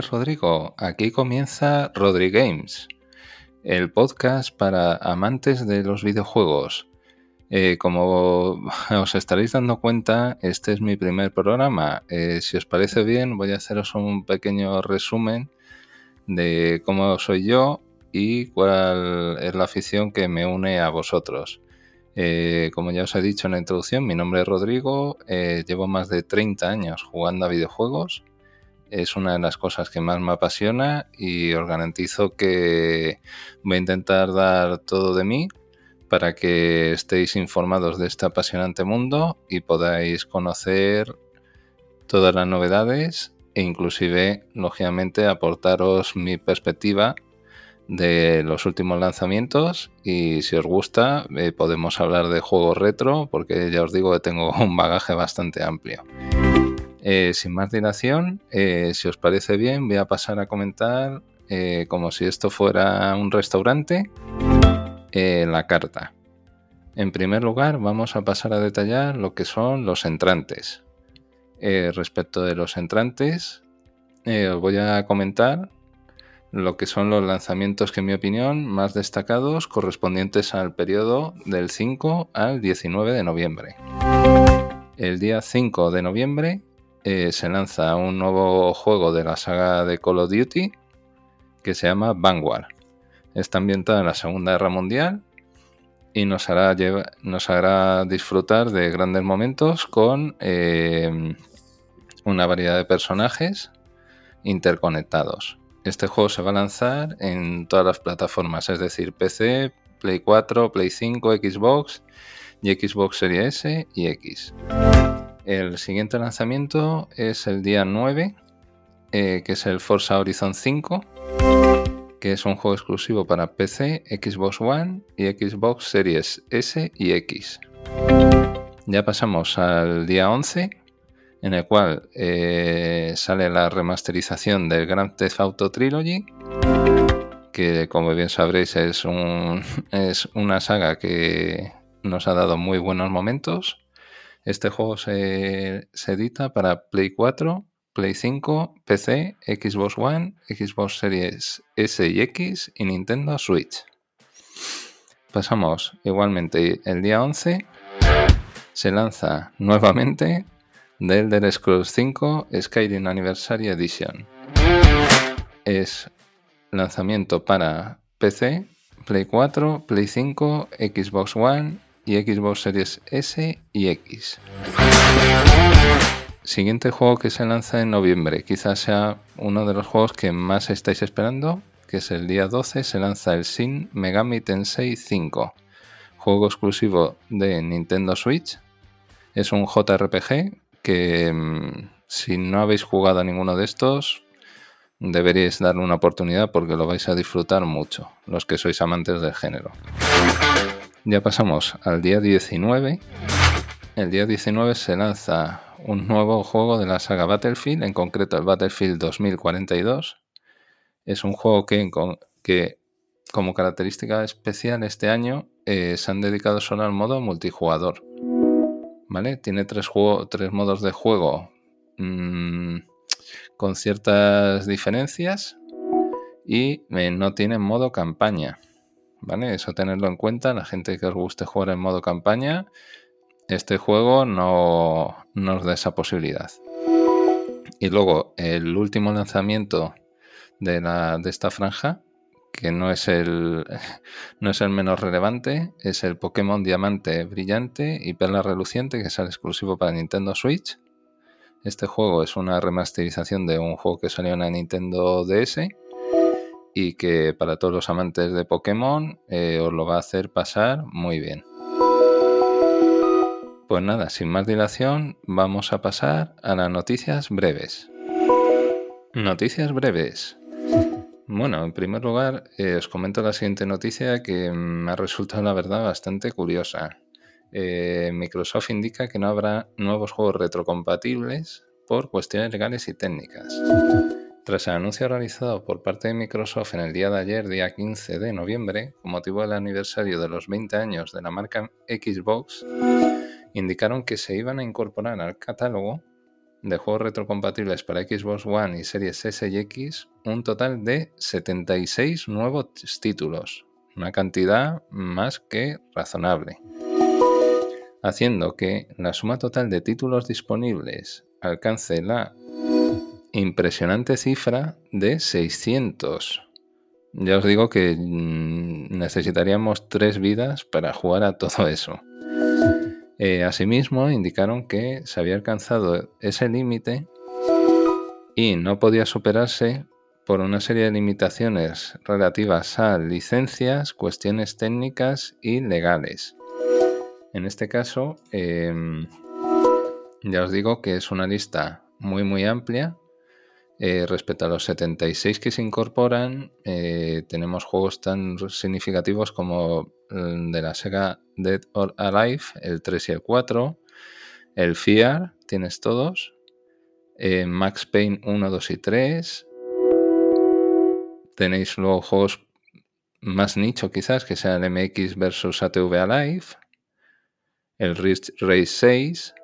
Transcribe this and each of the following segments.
Rodrigo, aquí comienza Rodri Games, el podcast para amantes de los videojuegos. Eh, como os estaréis dando cuenta, este es mi primer programa. Eh, si os parece bien, voy a haceros un pequeño resumen de cómo soy yo y cuál es la afición que me une a vosotros. Eh, como ya os he dicho en la introducción, mi nombre es Rodrigo, llevo más de 30 años jugando a videojuegos es una de las cosas que más me apasiona y os garantizo que voy a intentar dar todo de mí para que estéis informados de este apasionante mundo y podáis conocer todas las novedades e inclusive, lógicamente, aportaros mi perspectiva de los últimos lanzamientos y si os gusta eh, podemos hablar de juegos retro porque ya os digo que tengo un bagaje bastante amplio. Eh, sin más dilación, eh, si os parece bien, voy a pasar a comentar, eh, como si esto fuera un restaurante, la carta. En primer lugar, vamos a pasar a detallar lo que son los entrantes. respecto de los entrantes, os voy a comentar lo que son los lanzamientos que en mi opinión más destacados correspondientes al periodo del 5 al 19 de noviembre. El día 5 de noviembre eh, se lanza un nuevo juego de la saga de Call of Duty que se llama Vanguard. Está ambientado en la Segunda Guerra Mundial y nos hará, nos hará disfrutar de grandes momentos con eh, una variedad de personajes interconectados. Este juego se va a lanzar en todas las plataformas, es decir, PC, Play 4, Play 5, Xbox y Xbox Series S y X. El siguiente lanzamiento es el día 9, eh, que es el Forza Horizon 5, que es un juego exclusivo para PC, Xbox One y Xbox Series S y X. Ya pasamos al día 11, en el cual eh, sale la remasterización del Grand Theft Auto Trilogy, que como bien sabréis es, es una saga que nos ha dado muy buenos momentos este juego se, edita para Play 4, Play 5, PC, Xbox One, Xbox Series S y X y Nintendo Switch. Pasamos igualmente el día 11. Se lanza nuevamente The Elder Scrolls 5 Skyrim Anniversary Edition. Es lanzamiento para PC, Play 4, Play 5, Xbox One, y Xbox Series S y X. Siguiente juego que se lanza en noviembre, quizás sea uno de los juegos que más estáis esperando, que es el día 12, se lanza el Shin Megami Tensei 5, juego exclusivo de Nintendo Switch. Es un JRPG que mm, si no habéis jugado a ninguno de estos, deberíais darle una oportunidad porque lo vais a disfrutar mucho, los que sois amantes del género. Ya pasamos al día 19. El día 19 se lanza un nuevo juego de la saga Battlefield, en concreto el Battlefield 2042. Es un juego que, que como característica especial este año eh, se han dedicado solo al modo multijugador. ¿Vale? Tiene tres, tres modos de juego mm, con ciertas diferencias y eh, no tiene modo campaña. ¿Vale? Eso tenerlo en cuenta, la gente que os guste jugar en modo campaña, este juego no, nos da esa posibilidad. Y luego el último lanzamiento de, la, de esta franja, que no es, el, no es el menos relevante, es el Pokémon Diamante Brillante y Perla Reluciente, que sale exclusivo para Nintendo Switch. Este juego es una remasterización de un juego que salió en la Nintendo DS y que para todos los amantes de Pokémon eh, os lo va a hacer pasar muy bien. Pues nada, sin más dilación, vamos a pasar a las noticias breves. Noticias breves. Bueno, en primer lugar, eh, os comento la siguiente noticia que me ha resultado, la verdad, bastante curiosa. Eh, Microsoft indica que no habrá nuevos juegos retrocompatibles por cuestiones legales y técnicas. Tras el anuncio realizado por parte de Microsoft en el día de ayer, día 15 de noviembre, con motivo del aniversario de los 20 años de la marca Xbox, indicaron que se iban a incorporar al catálogo de juegos retrocompatibles para Xbox One y Series S y X un total de 76 nuevos títulos, una cantidad más que razonable, haciendo que la suma total de títulos disponibles alcance la impresionante cifra de 600. Ya os digo que mm, necesitaríamos tres vidas para jugar a todo eso. Eh, asimismo, indicaron que se había alcanzado ese límite y no podía superarse por una serie de limitaciones relativas a licencias, cuestiones técnicas y legales. En este caso, em, ya os digo que es una lista muy muy amplia. Eh, respecto a los 76 que se incorporan, eh, tenemos juegos tan significativos como de la Sega Dead or Alive, el 3 y el 4, el Fear, tienes todos, eh, Max Payne 1, 2 y 3, tenéis luego juegos más nicho quizás, que sean el MX versus ATV Alive, el Race 6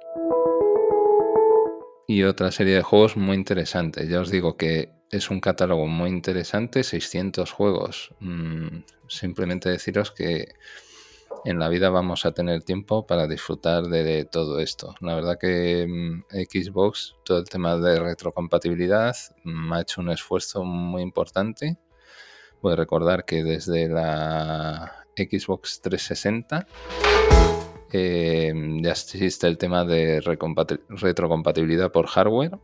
y otra serie de juegos muy interesantes. Ya os digo que es un catálogo muy interesante, 600 juegos. Mm, simplemente deciros que en la vida vamos a tener tiempo para disfrutar de, todo esto. La verdad que mm, Xbox, todo el tema de retrocompatibilidad, me ha hecho un esfuerzo muy importante. Voy a recordar que desde la Xbox 360 eh, ya existe el tema de retrocompatibilidad por hardware.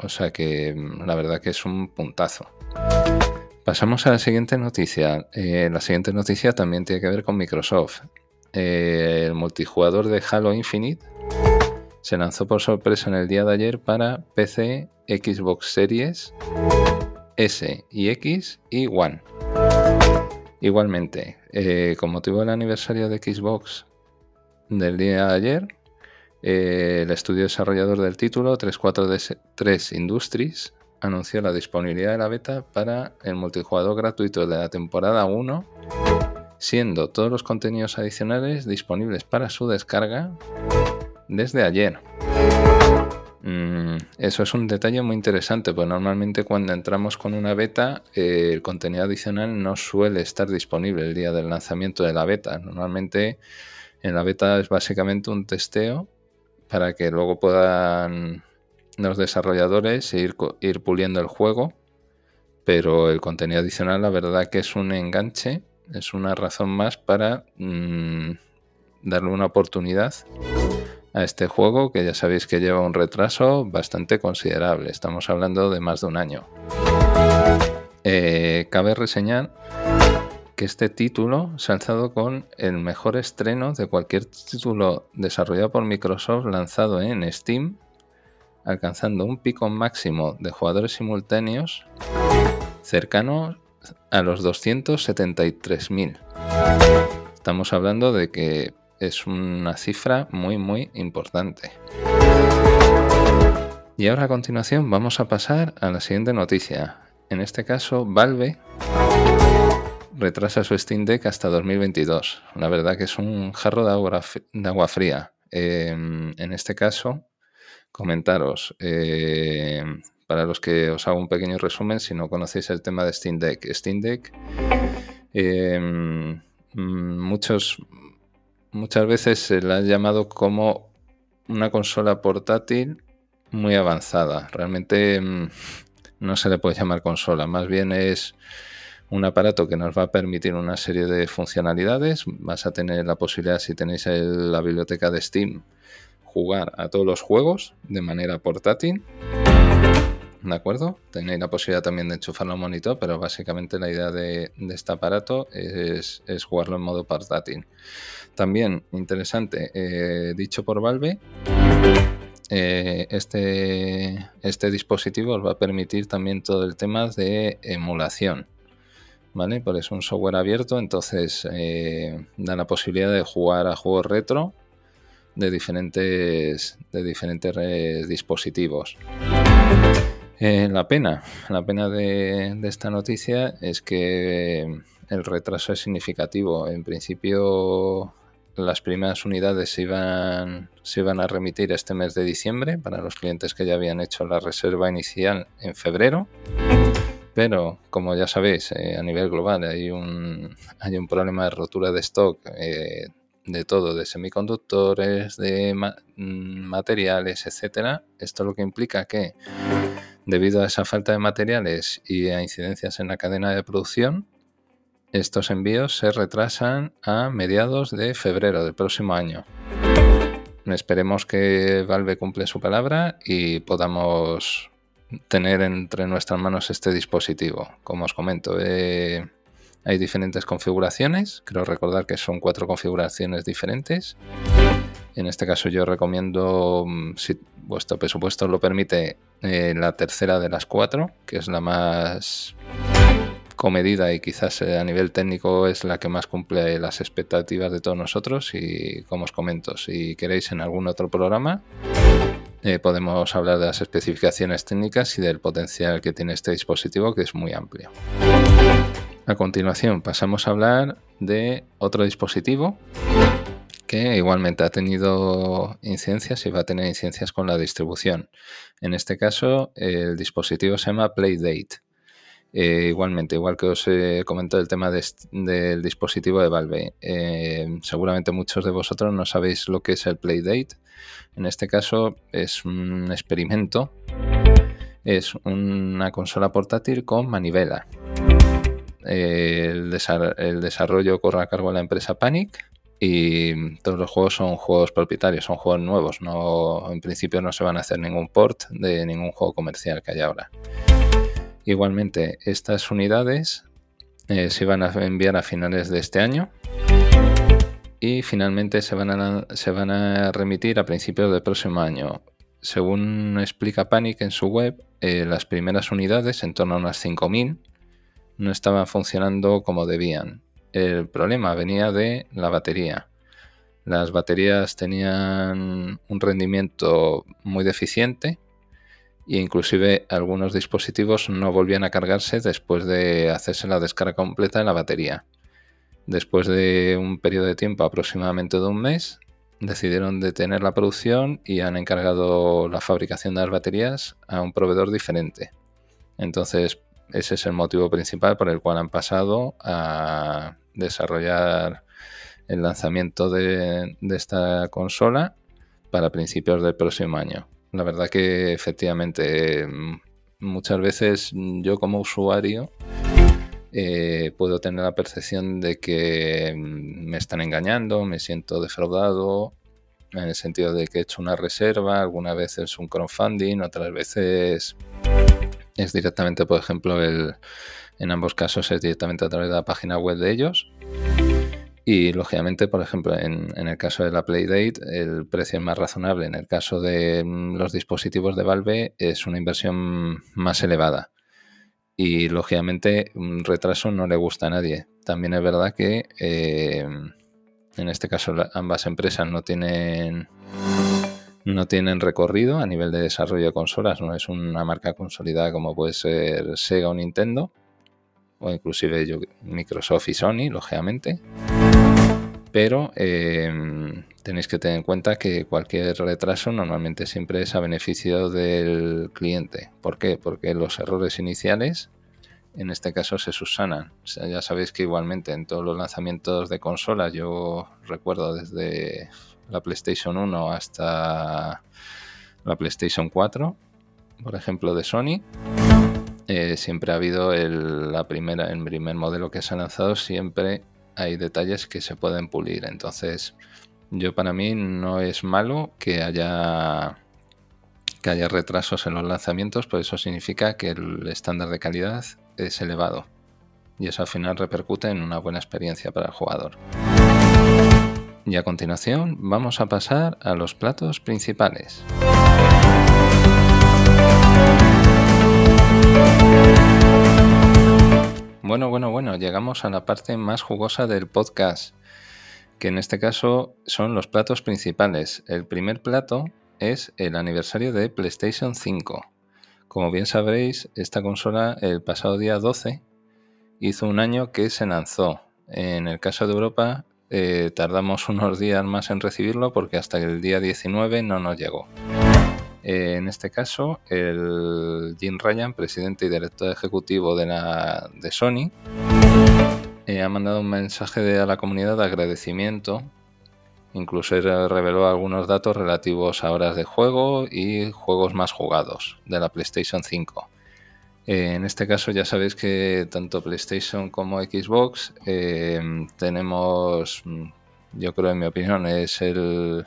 O sea que mm, la verdad que es un puntazo. Pasamos a la siguiente noticia. Eh, la siguiente noticia también tiene que ver con Microsoft. Eh, el multijugador de Halo Infinite se lanzó por sorpresa en el día de ayer para PC, Xbox Series S y X y One. Igualmente, eh, con motivo del aniversario de Xbox del día de ayer, el estudio desarrollador del título 343 Industries anunció la disponibilidad de la beta para el multijugador gratuito de la temporada 1, siendo todos los contenidos adicionales disponibles para su descarga desde ayer. Mm, eso es un detalle muy interesante, pues normalmente cuando entramos con una beta, eh, el contenido adicional no suele estar disponible el día del lanzamiento de la beta. Normalmente en la beta es básicamente un testeo para que luego puedan los desarrolladores ir, ir puliendo el juego, pero el contenido adicional la verdad que es un enganche, es una razón más para mm, darle una oportunidad a este juego que ya sabéis que lleva un retraso bastante considerable, estamos hablando de más de un año. Eh, cabe reseñar que este título se ha alzado con el mejor estreno de cualquier título desarrollado por Microsoft lanzado en Steam alcanzando un pico máximo de jugadores simultáneos cercano a los 273.000. Estamos hablando de que es una cifra muy muy importante. Y ahora a continuación vamos a pasar a la siguiente noticia. En este caso, Valve retrasa su Steam Deck hasta 2022. La verdad que es un jarro de agua, fría. Em, en este caso, comentaros, eh, para los que os hago un pequeño resumen, si no conocéis el tema de Steam Deck. Steam Deck, em, muchos, muchas veces se la ha llamado como una consola portátil muy avanzada. Realmente em, no se le puede llamar consola, más bien es un aparato que nos va a permitir una serie de funcionalidades. Vas a tener la posibilidad, si tenéis la biblioteca de Steam, jugar a todos los juegos de manera portátil. ¿De acuerdo? Tenéis la posibilidad también de enchufarlo a monitor, pero básicamente la idea de, este aparato es, jugarlo en modo portátil. También interesante, eh, dicho por Valve, eh, este, este dispositivo os va a permitir también todo el tema de emulación. ¿Vale? Por es un software abierto, entonces eh, da la posibilidad de jugar a juegos retro de diferentes, de diferentes dispositivos. Eh, la pena, la pena de, esta noticia es que el retraso es significativo. En principio, las primeras unidades se iban, se iban a remitir este mes de diciembre para los clientes que ya habían hecho la reserva inicial en febrero. Pero, como ya sabéis, eh, a nivel global hay un, hay un problema de rotura de stock eh, de todo, de semiconductores, de mm, materiales, etcétera. Esto lo que implica que, debido a esa falta de materiales y a incidencias en la cadena de producción, estos envíos se retrasan a mediados de febrero del próximo año. Esperemos que Valve cumple su palabra y podamos tener entre nuestras manos este dispositivo. Como os comento, eh, hay diferentes configuraciones. Creo recordar que son cuatro configuraciones diferentes. En este caso yo recomiendo, mm, si vuestro presupuesto lo permite, eh, la tercera de las cuatro, que es la más comedida y quizás eh, a nivel técnico es la que más cumple las expectativas de todos nosotros y como os comento, si queréis en algún otro programa eh, podemos hablar de las especificaciones técnicas y del potencial que tiene este dispositivo que es muy amplio. A continuación pasamos a hablar de otro dispositivo que igualmente ha tenido incidencias y va a tener incidencias con la distribución. En este caso el dispositivo se llama Playdate. Eh, igualmente, igual que os he el tema del dispositivo de Valve, eh, seguramente muchos de vosotros no sabéis lo que es el Playdate. En este caso es un experimento, es una consola portátil con manivela. El, desarrollo corre a cargo de la empresa Panic y todos los juegos son juegos propietarios, son juegos nuevos. No, en principio no se van a hacer ningún port de ningún juego comercial que haya ahora. Igualmente, estas unidades eh, se van a enviar a finales de este año y finalmente se van a, remitir a principios del próximo año. Según explica Panic en su web, eh, las primeras unidades, en torno a unas 5.000, no estaban funcionando como debían. El problema venía de la batería. Las baterías tenían un rendimiento muy deficiente e inclusive algunos dispositivos no volvían a cargarse después de hacerse la descarga completa de la batería. Después de un periodo de tiempo aproximadamente de un mes, decidieron detener la producción y han encargado la fabricación de las baterías a un proveedor diferente. Entonces, ese es el motivo principal por el cual han pasado a desarrollar el lanzamiento de, de esta consola para principios del próximo año. La verdad que efectivamente mm, muchas veces yo como usuario eh, puedo tener la percepción de que mm, me están engañando, me siento defraudado, en el sentido de que he hecho una reserva, algunas veces es un crowdfunding, otras veces es directamente, por ejemplo, el, en ambos casos es directamente a través de la página web de ellos. Y lógicamente, por ejemplo, en, el caso de la Playdate, el precio es más razonable. En el caso de mm, los dispositivos de Valve, es una inversión más elevada. Y lógicamente, un retraso no le gusta a nadie. También es verdad que eh, en este caso ambas empresas no tienen no tienen recorrido a nivel de desarrollo de consolas, no es una marca consolidada como puede ser Sega o Nintendo, o inclusive Microsoft y Sony, lógicamente pero em, tenéis que tener en cuenta que cualquier retraso normalmente siempre es a beneficio del cliente. ¿Por qué? Porque los errores iniciales en este caso se subsanan. ya sabéis que igualmente en todos los lanzamientos de consolas, yo recuerdo desde la PlayStation 1 hasta la PlayStation 4, por ejemplo, de Sony. Eh, siempre ha habido la primera, el primer modelo que se ha lanzado, siempre hay detalles que se pueden pulir. Entonces, yo para mí no es malo que haya que haya retrasos en los lanzamientos, pues eso significa que el estándar de calidad es elevado. Y eso al final repercute en una buena experiencia para el jugador. Y a continuación vamos a pasar a los platos principales. Bueno, bueno, bueno, llegamos a la parte más jugosa del podcast, que en este caso son los platos principales. El primer plato es el aniversario de PlayStation 5. Como bien sabréis, esta consola el pasado día 12 hizo un año que se lanzó. En el caso de Europa eh, tardamos unos días más en recibirlo porque hasta el día 19 no nos llegó. Eh, en este caso, el Jim Ryan, presidente y director ejecutivo de, Sony, eh, ha mandado un mensaje a la comunidad de agradecimiento. Incluso reveló algunos datos relativos a horas de juego y juegos más jugados de la PlayStation 5. Eh, en este caso ya sabéis que tanto PlayStation como Xbox tenemos mm, yo creo, en mi opinión, es, el,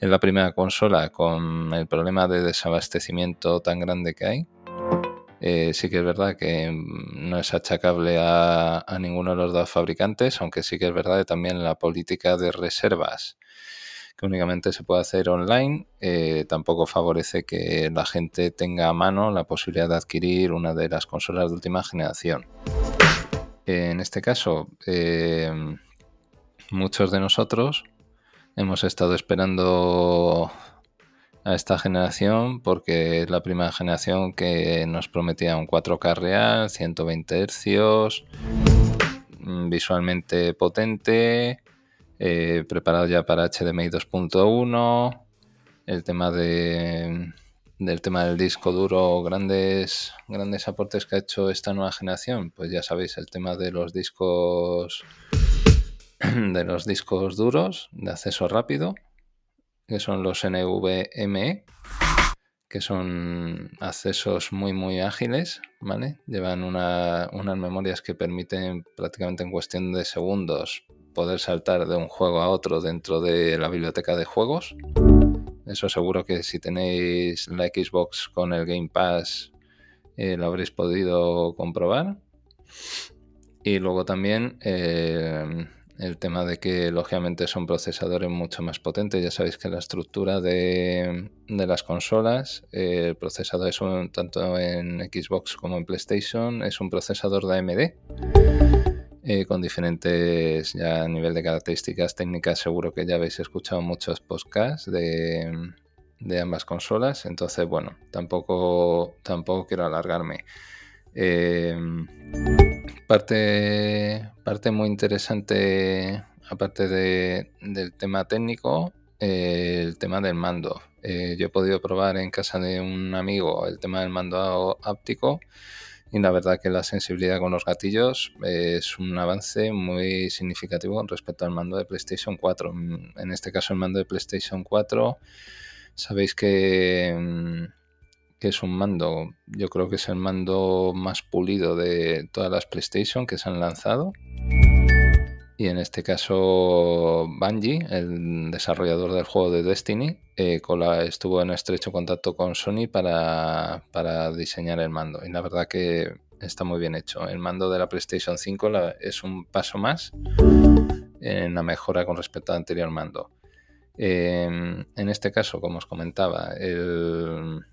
la primera consola con el problema de desabastecimiento tan grande que hay. Eh, sí que es verdad que no es achacable a, ninguno de los dos fabricantes, aunque sí que es verdad que también la política de reservas que únicamente se puede hacer online, eh, tampoco favorece que la gente tenga a mano la posibilidad de adquirir una de las consolas de última generación. en este caso, eh, muchos de nosotros hemos estado esperando a esta generación porque es la primera generación que nos prometía un 4K real, 120 Hz, mm, visualmente potente, eh, preparado ya para HDMI 2.1, el tema de del tema del disco duro, grandes, grandes aportes que ha hecho esta nueva generación, pues ya sabéis, el tema de los discos de los discos duros de acceso rápido, que son los NVMe, que son accesos muy muy ágiles, ¿vale? Llevan unas memorias que permiten prácticamente en cuestión de segundos poder saltar de un juego a otro dentro de la biblioteca de juegos. Eso seguro que si tenéis la Xbox con el Game Pass eh, lo habréis podido comprobar. Y luego también eh, el tema de que lógicamente son procesadores mucho más potentes. Ya sabéis que la estructura de, las consolas, el procesador es un, tanto en Xbox como en PlayStation, es un procesador de AMD. Eh, con diferentes ya a nivel de características técnicas seguro que ya habéis escuchado muchos podcasts de, ambas consolas entonces bueno tampoco tampoco quiero alargarme eh, Parte, parte muy interesante, aparte del tema técnico, eh, el tema del mando. Eh, yo he podido probar en casa de un amigo el tema del mando áptico y la verdad que la sensibilidad con los gatillos es un avance muy significativo con respecto al mando de PlayStation 4. En este caso el mando de PlayStation 4, sabéis que que es un mando, yo creo que es el mando más pulido de todas las PlayStation que se han lanzado. Y en este caso Bungie, el desarrollador del juego de Destiny, eh, estuvo en estrecho contacto con Sony para, diseñar el mando. Y la verdad que está muy bien hecho. El mando de la PlayStation 5 es un paso más en la mejora con respecto al anterior mando. en este caso, como os comentaba, el,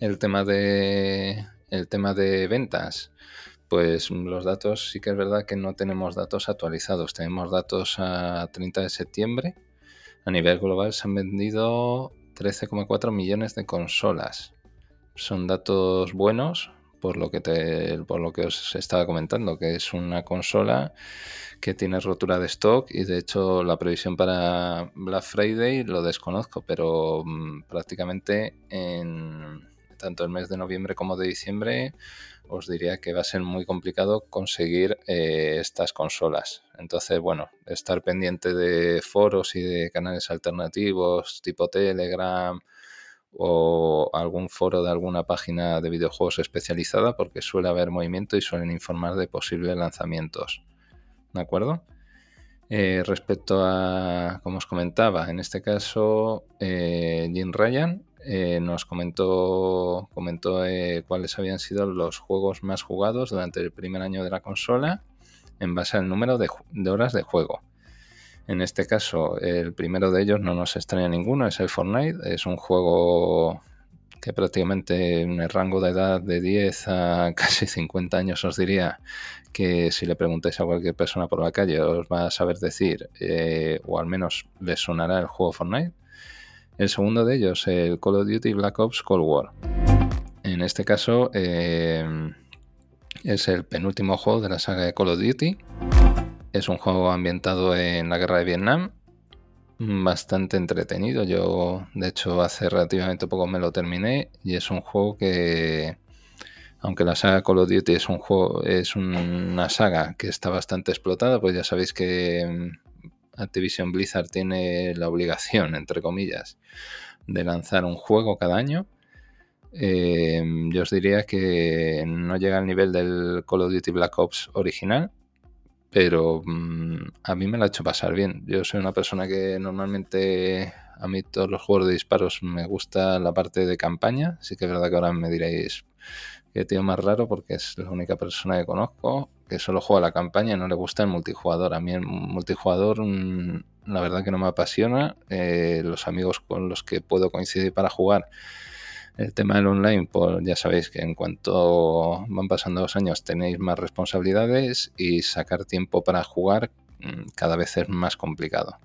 el tema de el tema de ventas, pues los datos sí que es verdad que no tenemos datos actualizados, tenemos datos a 30 de septiembre. A nivel global se han vendido 13,4 millones de consolas. Son datos buenos por lo que te, por lo que os estaba comentando, que es una consola que tiene rotura de stock y de hecho la previsión para Black Friday lo desconozco, pero mm, prácticamente en tanto el mes de noviembre como de diciembre, os diría que va a ser muy complicado conseguir eh, estas consolas. Entonces, bueno, estar pendiente de foros y de canales alternativos tipo Telegram o algún foro de alguna página de videojuegos especializada porque suele haber movimiento y suelen informar de posibles lanzamientos. ¿De acuerdo? Eh, respecto a, como os comentaba, en este caso, eh, Jim Ryan eh, nos comentó, comentó eh, cuáles habían sido los juegos más jugados durante el primer año de la consola en base al número de, horas de juego. En este caso, el primero de ellos no nos extraña ninguno, es el Fortnite. Es un juego que prácticamente en el rango de edad de 10 a casi 50 años os diría que si le preguntáis a cualquier persona por la calle os va a saber decir, eh, o al menos le sonará el juego Fortnite. El segundo de ellos, el Call of Duty Black Ops Cold War. En este caso, eh, es el penúltimo juego de la saga de Call of Duty. Es un juego ambientado en la guerra de Vietnam, bastante entretenido. Yo, de hecho, hace relativamente poco me lo terminé y es un juego que, aunque la saga Call of Duty es un juego, es una saga que está bastante explotada, pues ya sabéis que mm, Activision Blizzard tiene la obligación, entre comillas, de lanzar un juego cada año. Eh, yo os diría que no llega al nivel del Call of Duty Black Ops original, pero mm, a mí me la ha hecho pasar bien. Yo soy una persona que normalmente a mí todos los juegos de disparos me gusta la parte de campaña, sí que es verdad que ahora me diréis que tío más raro porque es la única persona que conozco que solo juega la campaña y no le gusta el multijugador. A mí el multijugador mm, la verdad que no me apasiona. Eh, los amigos con los que puedo coincidir para jugar el tema del online, pues ya sabéis que en cuanto van pasando los años tenéis más responsabilidades y sacar tiempo para jugar mm, cada vez es más complicado.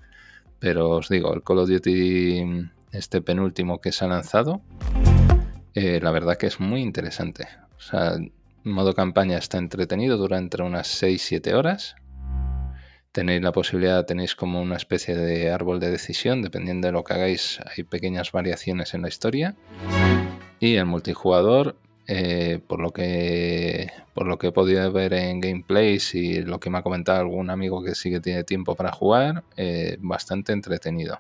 Pero os digo, el Call of Duty, este penúltimo que se ha lanzado, eh, la verdad que es muy interesante. O sea, modo campaña está entretenido, dura entre unas 6-7 horas. Tenéis la posibilidad, tenéis como una especie de árbol de decisión, dependiendo de lo que hagáis, hay pequeñas variaciones en la historia. Y el multijugador, eh, por, lo que, por lo que he podido ver en gameplays y lo que me ha comentado algún amigo que sí que tiene tiempo para jugar, eh, bastante entretenido.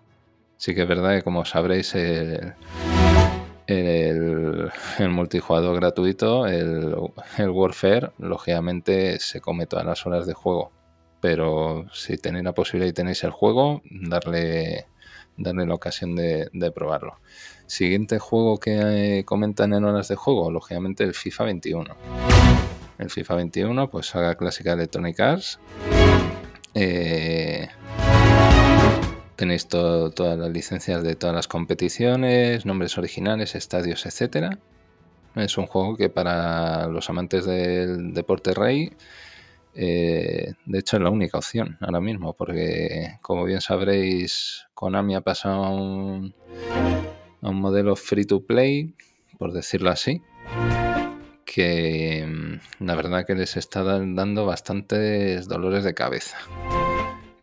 Sí que es verdad que como sabréis el, el, multijugador gratuito, el, el, Warfare, lógicamente se come todas las horas de juego. Pero si tenéis la posibilidad y tenéis el juego, darle, darle la ocasión de, de probarlo. Siguiente juego que eh, comentan en horas de juego, lógicamente el FIFA 21. El FIFA 21, pues saga clásica de Electronic Arts. Eh, tenéis todas las licencias de todas las competiciones, nombres originales, estadios, etc. Es un juego que para los amantes del deporte rey, eh, de hecho es la única opción ahora mismo, porque como bien sabréis, Konami ha pasado a un a un modelo free to play, por decirlo así, que mm, la verdad que les está dando bastantes dolores de cabeza.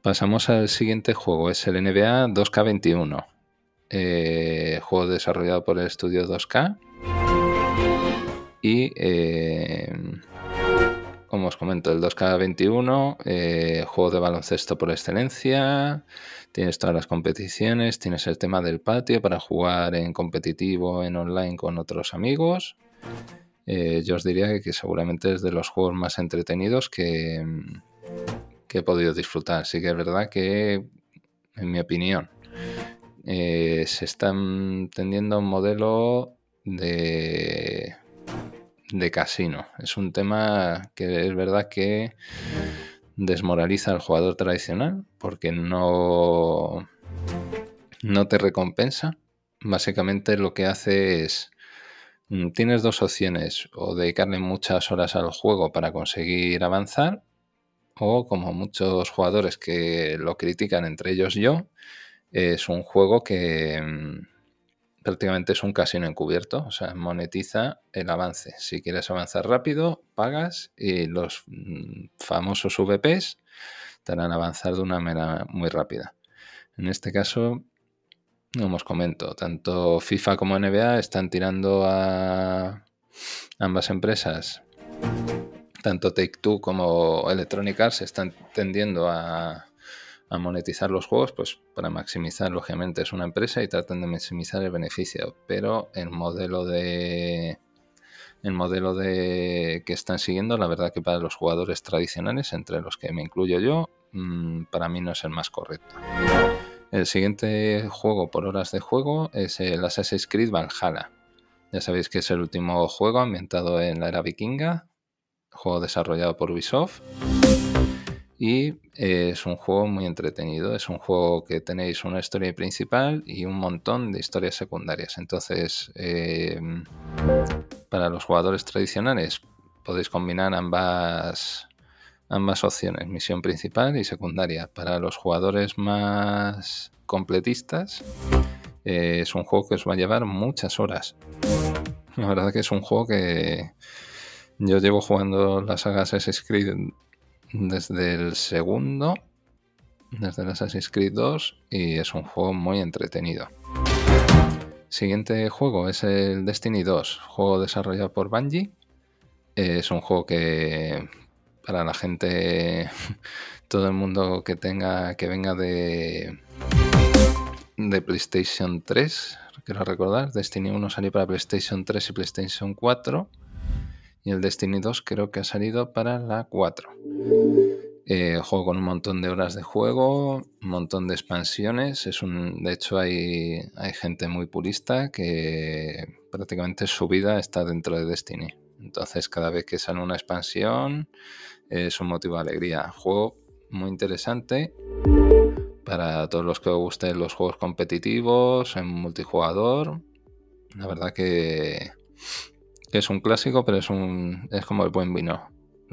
Pasamos al siguiente juego, es el NBA 2K21, eh, juego desarrollado por el estudio 2K y eh, como os comento, el 2K21, eh, juego de baloncesto por excelencia, tienes todas las competiciones, tienes el tema del patio para jugar en competitivo, en online con otros amigos. Yo os diría que, seguramente es de los juegos más entretenidos que, he podido disfrutar. Sí que es verdad que, en mi opinión, eh, se está tendiendo un modelo de, de casino. Es un tema que es verdad que desmoraliza al jugador tradicional porque no, no te recompensa. Básicamente lo que hace es, mm, tienes dos opciones, o dedicarle muchas horas al juego para conseguir avanzar, o como muchos jugadores que lo critican, entre ellos yo, es un juego que mm, prácticamente es un casino encubierto, o sea, monetiza el avance. Si quieres avanzar rápido, pagas y los mm, famosos VPs te harán avanzar de una manera muy rápida. En este caso, como os comento, tanto FIFA como NBA están tirando a ambas empresas, tanto Take Two como Electronic Arts están tendiendo a monetizar los juegos, pues para maximizar, lógicamente, es una empresa y tratan de maximizar el beneficio, pero el modelo de el modelo de que están siguiendo, la verdad que para los jugadores tradicionales, entre los que me incluyo yo, mm, para mí no es el más correcto. El siguiente juego por horas de juego es el Assassin's Creed Valhalla. Ya sabéis que es el último juego ambientado en la era vikinga, juego desarrollado por Ubisoft y eh, es un juego muy entretenido. Es un juego que tenéis una historia principal y un montón de historias secundarias. Entonces, eh, para los jugadores tradicionales podéis combinar ambas, ambas opciones, misión principal y secundaria. Para los jugadores más completistas, eh, es un juego que os va a llevar muchas horas. La verdad que es un juego que yo llevo jugando las sagas Assassin's Creed desde el segundo, desde el Assassin's Creed 2, y es un juego muy entretenido. Siguiente juego es el Destiny 2, juego desarrollado por Bungie. Es un juego que para la gente, todo el mundo que tenga, que venga de, de PlayStation 3, quiero recordar, Destiny 1 salió para PlayStation 3 y PlayStation 4 y el Destiny 2 creo que ha salido para la 4. Eh, juego con un montón de horas de juego, un montón de expansiones. Es un, de hecho, hay, hay gente muy purista que prácticamente su vida está dentro de Destiny. Entonces, cada vez que sale una expansión, es un motivo de alegría. Juego muy interesante para todos los que os gusten los juegos competitivos en multijugador. La verdad que, que es un clásico, pero es, un, es como el buen vino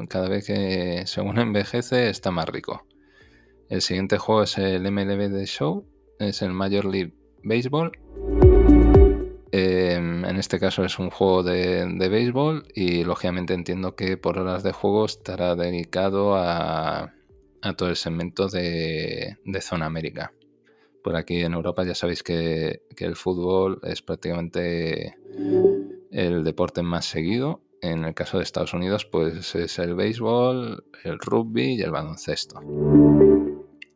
cada vez que según envejece está más rico. El siguiente juego es el MLB de Show, es el Major League Baseball. Em, en este caso es un juego de, béisbol y lógicamente entiendo que por horas de juego estará dedicado a, todo el segmento de, Zona América. Por aquí en Europa ya sabéis que el fútbol es prácticamente el deporte más seguido en el caso de Estados Unidos, pues es el béisbol, el rugby y el baloncesto.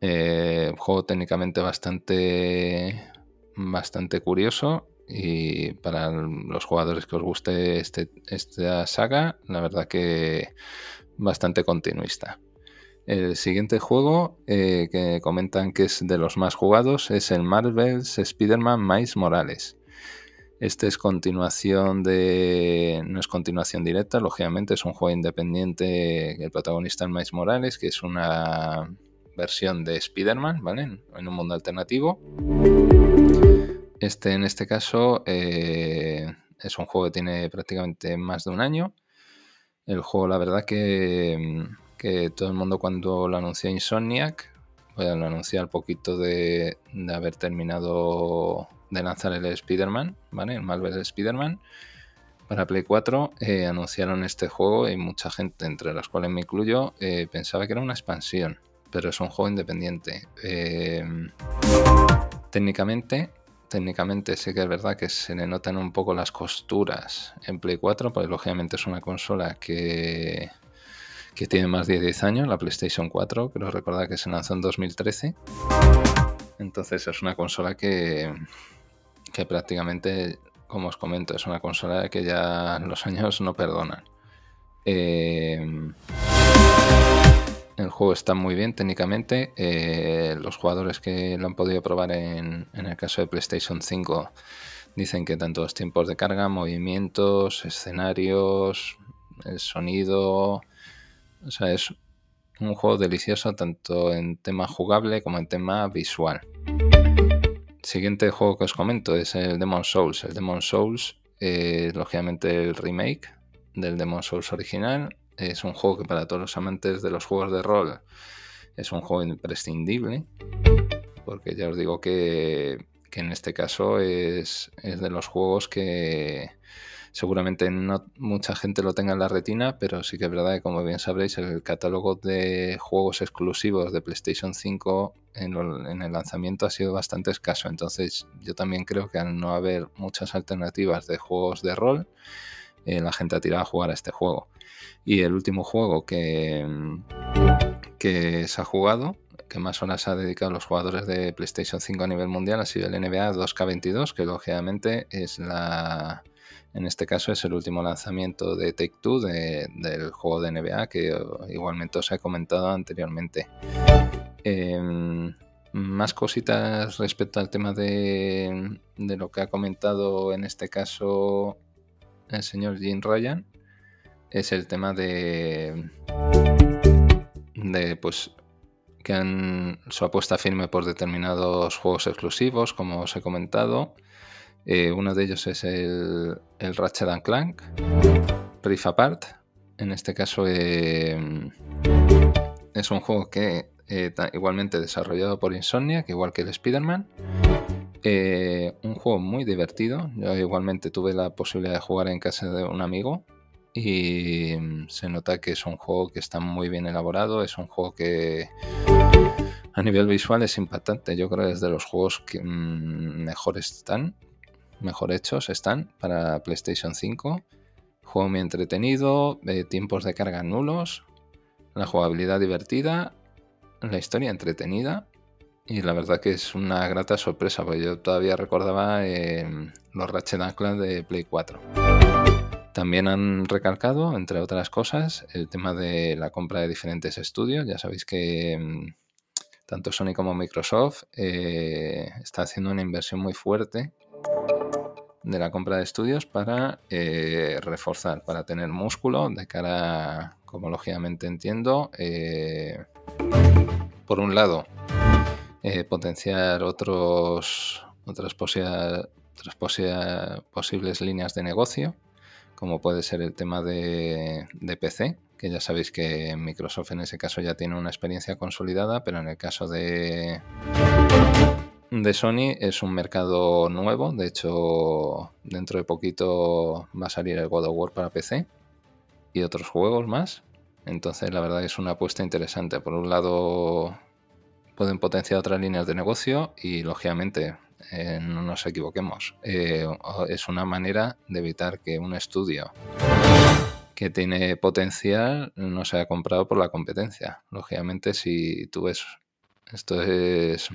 Eh, juego técnicamente bastante, bastante curioso y para los jugadores que os guste este, esta saga, la verdad que bastante continuista. El siguiente juego eh, que comentan que es de los más jugados es el Marvel's Spider-Man Miles Morales. Este es continuación de. No es continuación directa, lógicamente, es un juego independiente. El protagonista es Miles Morales, que es una versión de Spider-Man, ¿vale? En un mundo alternativo. Este, en este caso, eh, es un juego que tiene prácticamente más de un año. El juego, la verdad, que, que todo el mundo cuando lo anunció Insomniac, bueno, lo anunció al poquito de, de haber terminado de lanzar el Spider-Man, ¿vale? El Marvel Spider-Man. Para Play 4 eh, anunciaron este juego y mucha gente, entre las cuales me incluyo, eh, pensaba que era una expansión, pero es un juego independiente. Eh, técnicamente, técnicamente sí que es verdad que se le notan un poco las costuras en Play 4, porque lógicamente es una consola que, que tiene más de 10 años, la PlayStation 4, creo recordar que se lanzó en 2013. Entonces es una consola que, que prácticamente, como os comento, es una consola que ya los años no perdonan. Eh, el juego está muy bien técnicamente. Eh, los jugadores que lo han podido probar en, el caso de PlayStation 5 dicen que tanto los tiempos de carga, movimientos, escenarios, el sonido, o sea, es un juego delicioso tanto en tema jugable como en tema visual siguiente juego que os comento es el Demon Souls. El Demon Souls es lógicamente el remake del Demon Souls original. Es un juego que para todos los amantes de los juegos de rol es un juego imprescindible. Porque ya os digo que, que en este caso es, es de los juegos que, seguramente no mucha gente lo tenga en la retina, pero sí que es verdad que como bien sabréis el catálogo de juegos exclusivos de PlayStation 5 en, el lanzamiento ha sido bastante escaso, entonces yo también creo que al no haber muchas alternativas de juegos de rol, eh, la gente ha tirado a jugar a este juego. Y el último juego que, que se ha jugado que más horas ha dedicado a los jugadores de PlayStation 5 a nivel mundial ha sido el NBA 2K22, que lógicamente es la, en este caso es el último lanzamiento de Take Two del juego de NBA que igualmente os he comentado anteriormente. Em, más cositas respecto al tema de, lo que ha comentado en este caso el señor Jim Ryan es el tema de de pues que han su apuesta firme por determinados juegos exclusivos como os he comentado eh, uno de ellos es el, el Ratchet Clank, Rift Apart. En este caso eh, es un juego que eh, igualmente desarrollado por Insomnia, que igual que el Spider-Man. un juego muy divertido. Yo igualmente tuve la posibilidad de jugar en casa de un amigo. y se nota que es un juego que está muy bien elaborado, es un juego que a nivel visual es impactante. Yo creo que es de los juegos que mm, mejor están, mejor hechos están para PlayStation 5. Juego muy entretenido, tiempos de carga nulos, la jugabilidad divertida, la historia entretenida y la verdad que es una grata sorpresa, porque yo todavía recordaba eh, los Ratchet Clank de Play 4. También han recalcado, entre otras cosas, el tema de la compra de diferentes estudios. Ya sabéis que mm, tanto Sony como Microsoft eh, está haciendo una inversión muy fuerte de la compra de estudios para eh, reforzar, para tener músculo de cara, como lógicamente entiendo, por un lado, eh, potenciar otros, otras, posibles líneas de negocio, como puede ser el tema de, PC, que ya sabéis que Microsoft en ese caso ya tiene una experiencia consolidada, pero en el caso de, de Sony es un mercado nuevo, de hecho dentro de poquito va a salir el God of War para PC y otros juegos más. Entonces la verdad es una apuesta interesante. Por un lado pueden potenciar otras líneas de negocio y, lógicamente, eh, no nos equivoquemos, eh, es una manera de evitar que un estudio que tiene potencial no sea comprado por la competencia. Lógicamente, si tú ves, esto es,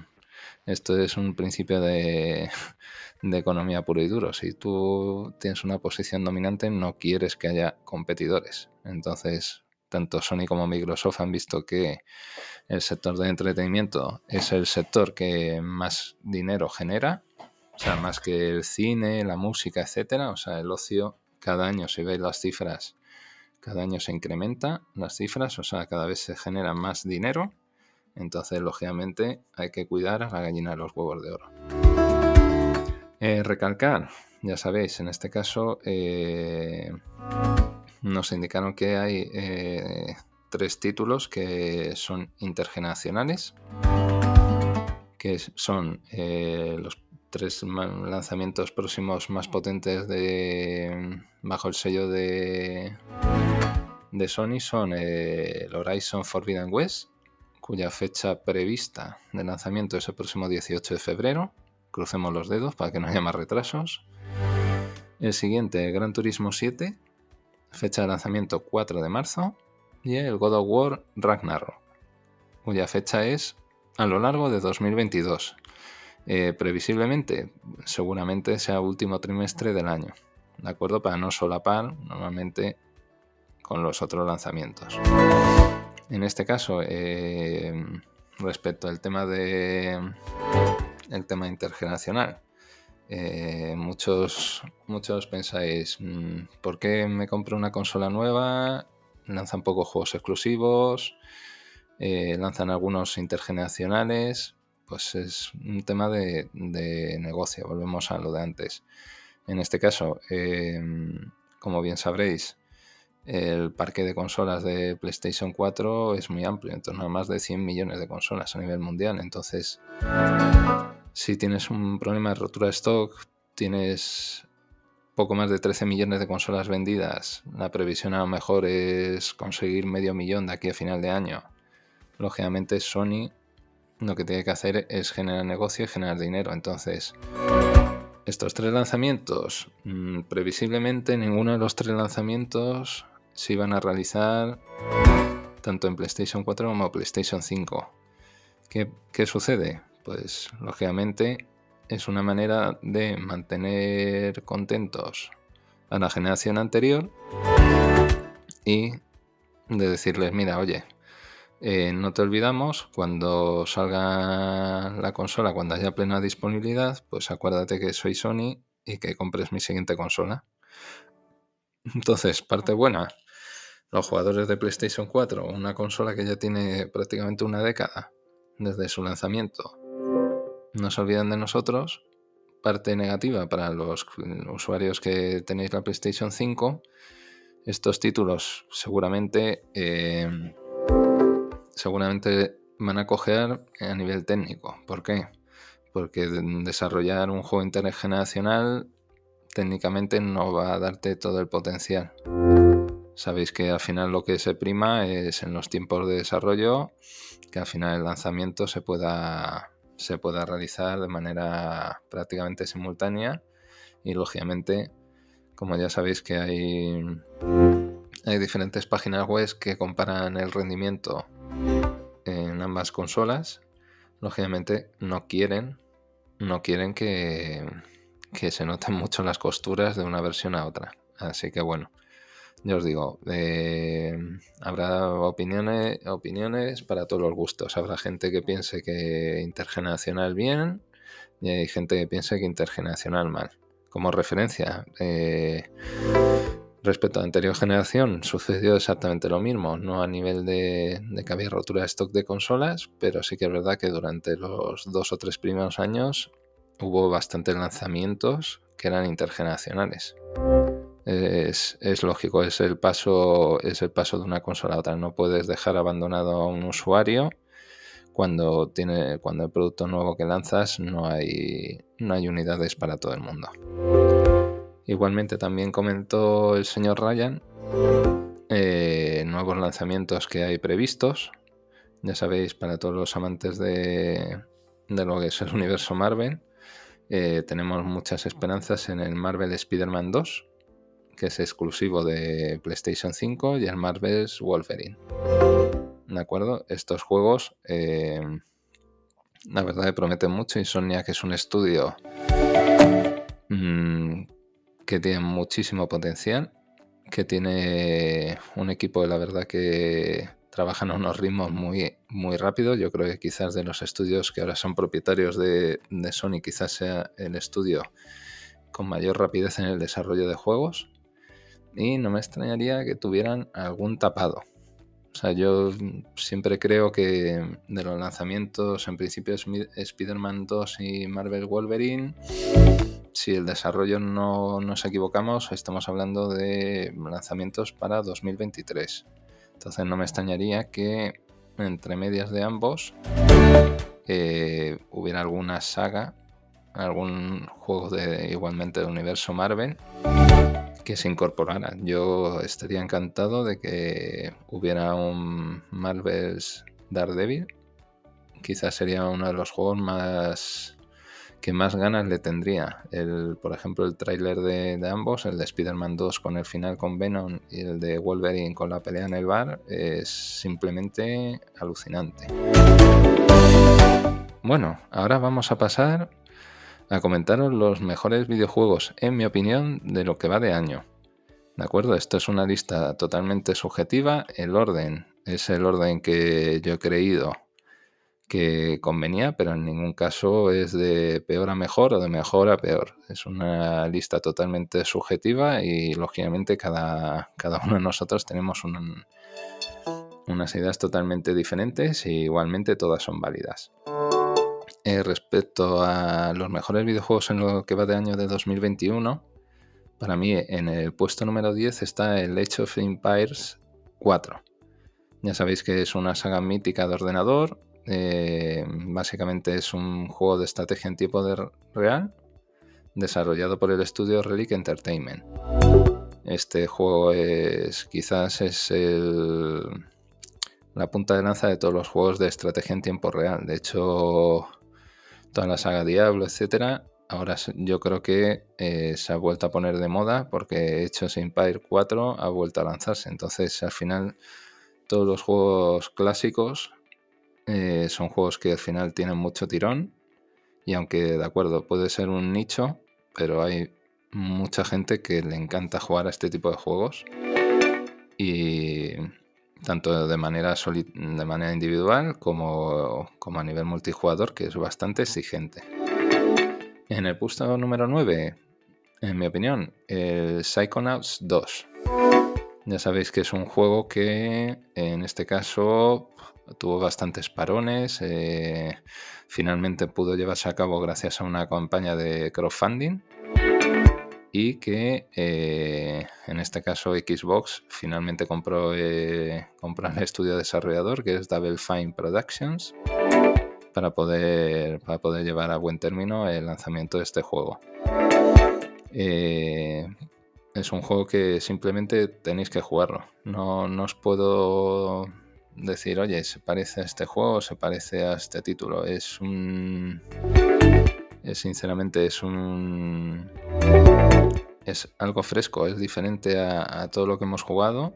esto es un principio de, economía puro y duro. Si tú tienes una posición dominante, no quieres que haya competidores. Entonces, tanto Sony como Microsoft han visto que el sector de entretenimiento es el sector que más dinero genera, o sea, más que el cine, la música, etcétera. O sea, el ocio, cada año, si veis las cifras, cada año se incrementa las cifras, o sea, cada vez se genera más dinero. Entonces, lógicamente, hay que cuidar a la gallina de los huevos de oro. Eh, recalcar, ya sabéis, en este caso eh, nos indicaron que hay eh, tres títulos que son intergeneracionales, que son los tres lanzamientos próximos más potentes de bajo el sello de, de Sony son el Horizon Forbidden West, cuya fecha prevista de lanzamiento es el próximo 18 de febrero. Crucemos los dedos para que no haya más retrasos. El siguiente, Gran Turismo 7, fecha de lanzamiento 4 de marzo y el God of War Ragnarok, cuya fecha es a lo largo de 2022. Eh, previsiblemente, seguramente sea último trimestre del año, ¿de acuerdo? Para no solapar normalmente con los otros lanzamientos. En este caso, eh, respecto al tema de el tema intergeneracional, eh, muchos, muchos pensáis, mm, ¿por qué me compro una consola nueva lanzan pocos juegos exclusivos, eh, lanzan algunos intergeneracionales, pues es un tema de, negocio, volvemos a lo de antes. En este caso, como bien sabréis, el parque de consolas de PlayStation 4 es muy amplio, entonces no más de 100 millones de consolas a nivel mundial. Entonces, si tienes un problema de rotura de stock, tienes poco más de 13 millones de consolas vendidas. La previsión a lo mejor es conseguir medio millón de aquí a final de año. Lógicamente Sony lo que tiene que hacer es generar negocio y generar dinero. Entonces, estos tres lanzamientos, mm, previsiblemente ninguno de los tres lanzamientos se iban a realizar tanto en PlayStation 4 como PlayStation 5. ¿Qué, qué sucede? Pues lógicamente es una manera de mantener contentos a la generación anterior y de decirles, mira, oye, eh, no te olvidamos, cuando salga la consola, cuando haya plena disponibilidad, pues acuérdate que soy Sony y que compres mi siguiente consola. Entonces, parte buena, los jugadores de PlayStation 4, una consola que ya tiene prácticamente una década desde su lanzamiento, no se olviden de nosotros. Parte negativa para los usuarios que tenéis la PlayStation 5. Estos títulos seguramente, eh, seguramente van a coger a nivel técnico. ¿Por qué? Porque desarrollar un juego intergeneracional técnicamente no va a darte todo el potencial. Sabéis que al final lo que se prima es en los tiempos de desarrollo que al final el lanzamiento se pueda, se pueda realizar de manera prácticamente simultánea y lógicamente, como ya sabéis que hay, hay diferentes páginas web que comparan el rendimiento en ambas consolas, lógicamente no quieren, no quieren que, que se noten mucho las costuras de una versión a otra. Así que bueno, yo os digo, eh, habrá opiniones, opiniones para todos los gustos. Habrá gente que piense que intergeneracional bien y hay gente que piense que intergeneracional mal. Como referencia, eh, respecto a la anterior generación, sucedió exactamente lo mismo, no a nivel de, de, que había rotura de stock de consolas, pero sí que es verdad que durante los dos o tres primeros años hubo bastantes lanzamientos que eran intergeneracionales es, lógico, es el paso, es el paso de una consola a otra. No puedes dejar abandonado a un usuario cuando tiene, cuando el producto nuevo que lanzas no hay, no hay unidades para todo el mundo. Igualmente también comentó el señor Ryan eh, nuevos lanzamientos que hay previstos. Ya sabéis, para todos los amantes de, lo que es el universo Marvel, eh, tenemos muchas esperanzas en el Marvel Spider-Man 2, que es exclusivo de PlayStation 5, y el Marvel's Wolverine. ¿De acuerdo? Estos juegos, eh, la verdad, prometen mucho. Insomnia, que es un estudio mmm, que tiene muchísimo potencial, que tiene un equipo, la verdad, que trabajan a unos ritmos muy, muy rápidos. Yo creo que quizás de los estudios que ahora son propietarios de Sony, quizás sea el estudio con mayor rapidez en el desarrollo de juegos y no me extrañaría que tuvieran algún tapado. O sea, yo siempre creo que de los lanzamientos, en principio Spider-Man 2 y Marvel Wolverine, si el desarrollo no nos equivocamos, estamos hablando de lanzamientos para 2023. Entonces no me extrañaría que entre medias de ambos eh, hubiera alguna saga, algún juego de igualmente de universo Marvel que se incorporara. Yo estaría encantado de que hubiera un Marvel's Daredevil. Quizás sería uno de los juegos más que más ganas le tendría. El, por ejemplo, el tráiler de, ambos, el de Spider-Man 2 con el final con Venom y el de Wolverine con la pelea en el bar, es simplemente alucinante. Bueno, ahora vamos a pasar a comentaros los mejores videojuegos, en mi opinión, de lo que va de año. ¿De acuerdo? Esto es una lista totalmente subjetiva. El orden es el orden que yo he creído que convenía, pero en ningún caso es de peor a mejor o de mejor a peor. Es una lista totalmente subjetiva y lógicamente cada, cada uno de nosotros tenemos unas ideas totalmente diferentes e igualmente todas son válidas. Eh, respecto a los mejores videojuegos en lo que va de año de 2021, para mí en el puesto número 10 está el Age of Empires 4. Ya sabéis que es una saga mítica de ordenador. Eh, básicamente es un juego de estrategia en tiempo real desarrollado por el estudio Relic Entertainment. Este juego es quizás es la punta de lanza de todos los juegos de estrategia en tiempo real. De hecho, toda la saga Diablo, etcétera, ahora yo creo que eh, se ha vuelto a poner de moda porque Hechos Empire 4 ha vuelto a lanzarse. Entonces, al final, todos los juegos clásicos eh, son juegos que al final tienen mucho tirón. Y aunque, de acuerdo, puede ser un nicho, pero hay mucha gente que le encanta jugar a este tipo de juegos. Y tanto de manera, de manera individual como, como a nivel multijugador, que es bastante exigente. En el puesto número 9, en mi opinión, el Psychonauts 2. Ya sabéis que es un juego que en este caso tuvo bastantes parones. Eh, finalmente pudo llevarse a cabo gracias a una campaña de crowdfunding y que eh, en este caso Xbox finalmente compró, eh, el estudio desarrollador que es Double Fine Productions para poder, para poder llevar a buen término el lanzamiento de este juego. Eh, es un juego que simplemente tenéis que jugarlo. No, no os puedo decir, oye, se parece a este juego, se parece a este título. Es un. Es, sinceramente, es un. Es algo fresco, es diferente a, todo lo que hemos jugado.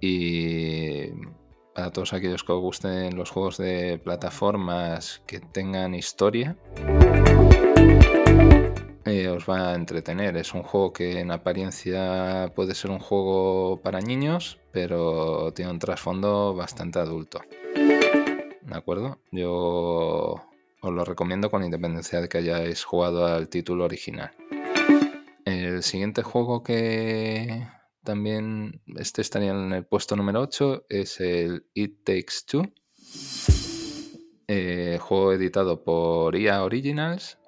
Y para todos aquellos que os gusten los juegos de plataformas que tengan historia, eh, os va a entretener. Es un juego que en apariencia puede ser un juego para niños, pero tiene un trasfondo bastante adulto. ¿De acuerdo? Yo os lo recomiendo con independencia de que hayáis jugado al título original. El siguiente juego que también este estaría en el puesto número 8 es el It Takes Two. Eh, juego editado por IA Originals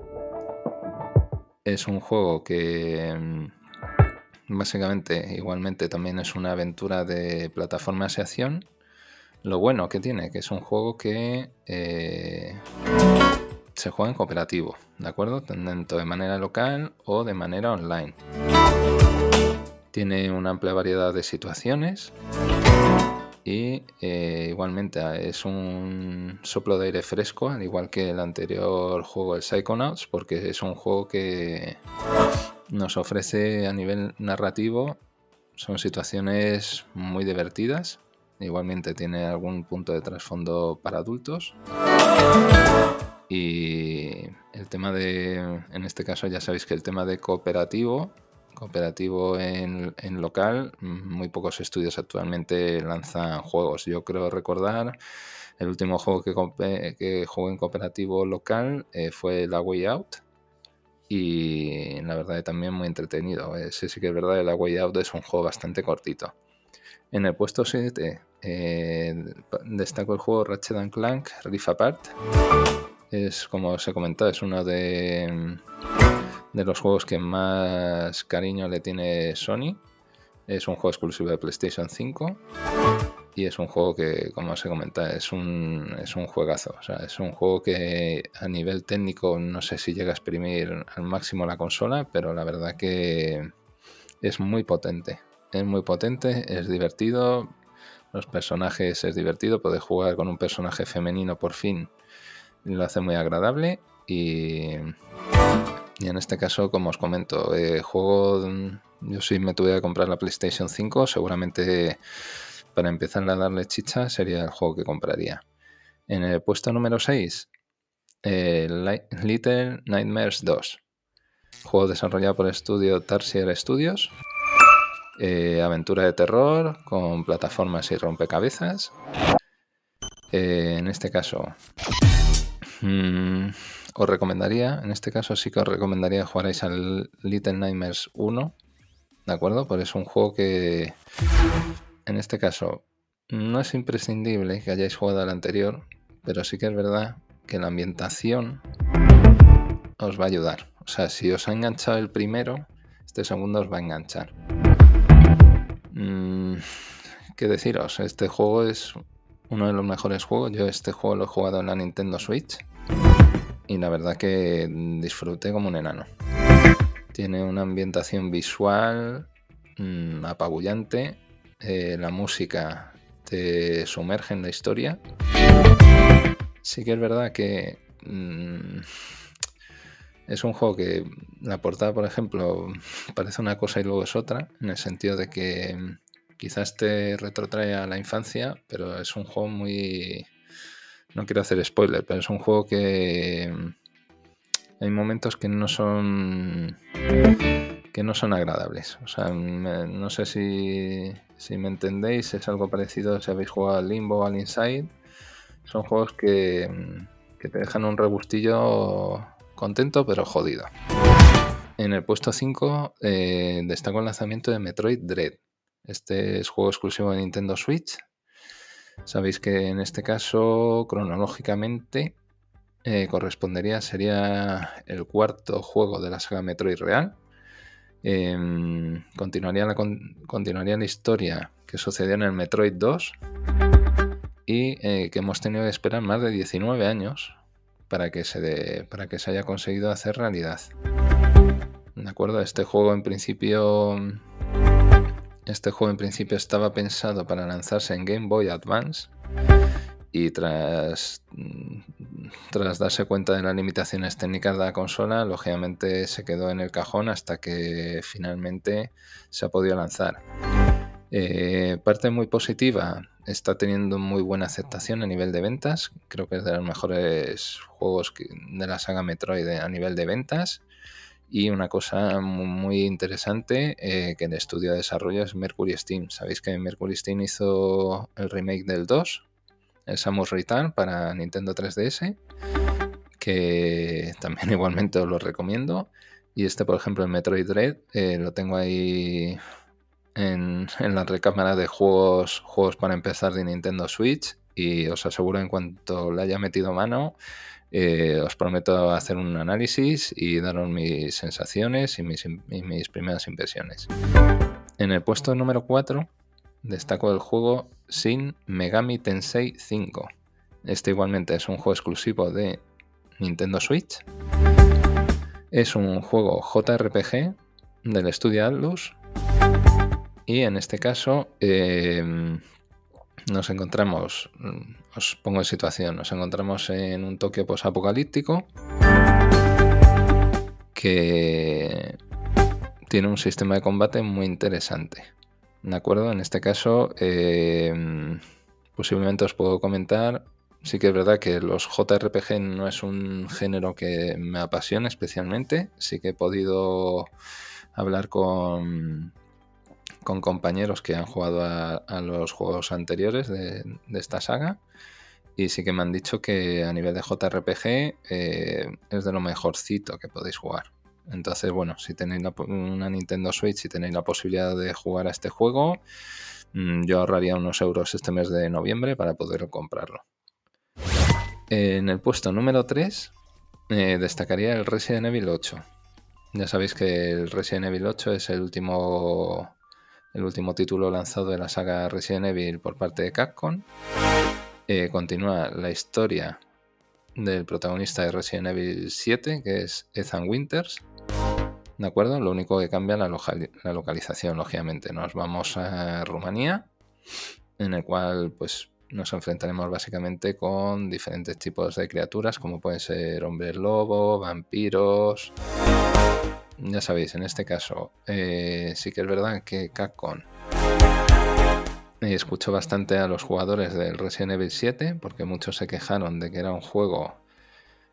es un juego que mm, básicamente igualmente también es una aventura de plataforma de acción. Lo bueno que tiene, que es un juego que eh, se juega en cooperativo, ¿de acuerdo? Tanto de manera local o de manera online. Tiene una amplia variedad de situaciones y eh, igualmente es un soplo de aire fresco, al igual que el anterior juego, el Psychonauts, porque es un juego que nos ofrece a nivel narrativo, son situaciones muy divertidas, igualmente tiene algún punto de trasfondo para adultos. Y el tema de, en este caso ya sabéis que el tema de cooperativo Cooperativo en, local, muy pocos estudios actualmente lanzan juegos. Yo creo recordar el último juego que, que jugué en cooperativo local eh, fue La Way Out. Y la verdad también muy entretenido. Ese sí que es verdad, La Way Out es un juego bastante cortito. En el puesto 7 eh, destaco el juego Ratchet Clank Rift Apart. Es como os he comentado, es uno de de los juegos que más cariño le tiene Sony. Es un juego exclusivo de PlayStation 5 y es un juego que, como se comenta, es un, es un juegazo. O sea, es un juego que a nivel técnico no sé si llega a exprimir al máximo la consola, pero la verdad que es muy potente. Es muy potente, es divertido. Los personajes es divertido. Poder jugar con un personaje femenino por fin lo hace muy agradable. Y y en este caso, como os comento, eh, juego. Yo sí me tuve que comprar la PlayStation 5. Seguramente para empezar a darle chicha sería el juego que compraría. En el puesto número 6, eh, Little Nightmares 2. Juego desarrollado por el estudio Tarsier Studios. Eh, aventura de terror con plataformas y rompecabezas. en este caso. Mm, os recomendaría, en este caso sí que os recomendaría jugarais al Little Nightmares 1, ¿de acuerdo? Pues es un juego que, en este caso, no es imprescindible que hayáis jugado al anterior, pero sí que es verdad que la ambientación os va a ayudar. O sea, si os ha enganchado el primero, este segundo os va a enganchar. Mm, ¿Qué deciros? Este juego es uno de los mejores juegos. Yo este juego lo he jugado en la Nintendo Switch y la verdad que disfruté como un enano. Tiene una ambientación visual mm, apabullante, eh, la música te sumerge en la historia. Sí que es verdad que mm, es un juego que la portada, por ejemplo, parece una cosa y luego es otra, en el sentido de que mm, quizás te retrotrae a la infancia, pero es un juego muy no quiero hacer spoiler, pero es un juego que hay momentos que no son que no son agradables. O sea, no sé si, si me entendéis, es algo parecido si habéis jugado al Limbo o al Inside. Son juegos que, que te dejan un rebustillo contento pero jodido. En el puesto 5 eh, destaco el lanzamiento de Metroid Dread. Este es juego exclusivo de Nintendo Switch Sabéis que en este caso, cronológicamente, eh, correspondería, sería el cuarto juego de la saga Metroid Real. Em, continuaría, la, continuaría la historia que sucedió en el Metroid 2 y eh, que hemos tenido que esperar más de 19 años para que se, para que se haya conseguido hacer realidad. ¿De acuerdo? Este juego en principio. Este juego en principio estaba pensado para lanzarse en Game Boy Advance. Y tras, tras darse cuenta de las limitaciones técnicas de la consola, lógicamente se quedó en el cajón hasta que finalmente se ha podido lanzar. Eh, parte muy positiva, está teniendo muy buena aceptación a nivel de ventas. Creo que es de los mejores juegos de la saga Metroid a nivel de ventas. Y una cosa muy, interesante eh, que el estudio de desarrollo es Mercury Steam. Sabéis que Mercury Steam hizo el remake del 2, el Samus Return para Nintendo 3DS, que también igualmente os lo recomiendo. Y este, por ejemplo, el Metroid Dread, eh, lo tengo ahí en, la recámara de juegos, juegos para empezar de Nintendo Switch y os aseguro en cuanto le haya metido mano, eh, os prometo hacer un análisis y daros mis sensaciones y mis, mis primeras impresiones. En el puesto número 4 destaco el juego Sin Megami Tensei 5. Este igualmente es un juego exclusivo de Nintendo Switch. Es un juego JRPG del estudio Atlus y en este caso em, nos encontramos, mm, os pongo en situación, nos encontramos en un Tokio posapocalíptico que tiene un sistema de combate muy interesante. ¿De acuerdo? En este caso, em, posiblemente os puedo comentar. Sí que es verdad que los JRPG no es un género que me apasione especialmente. Sí que he podido hablar con, con compañeros que han jugado a, los juegos anteriores de, esta saga. Y sí que me han dicho que a nivel de JRPG eh, es de lo mejorcito que podéis jugar. Entonces, bueno, si tenéis una Nintendo Switch y tenéis la posibilidad de jugar a este juego, mm, yo ahorraría unos euros este mes de noviembre para poder comprarlo. En el puesto número 3 eh, destacaría el Resident Evil 8. Ya sabéis que el Resident Evil 8 es el último el último título lanzado de la saga Resident Evil por parte de Capcom. Eh, continúa la historia del protagonista de Resident Evil 7, que es Ethan Winters. ¿De acuerdo? Lo único que cambia la, la localización, lógicamente. Nos vamos a Rumanía, en el cual pues nos enfrentaremos básicamente con diferentes tipos de criaturas, como pueden ser hombres lobo, vampiros, ya sabéis, en este caso eh, sí que es verdad que Capcom escuchó bastante a los jugadores del Resident Evil 7 porque muchos se quejaron de que era un juego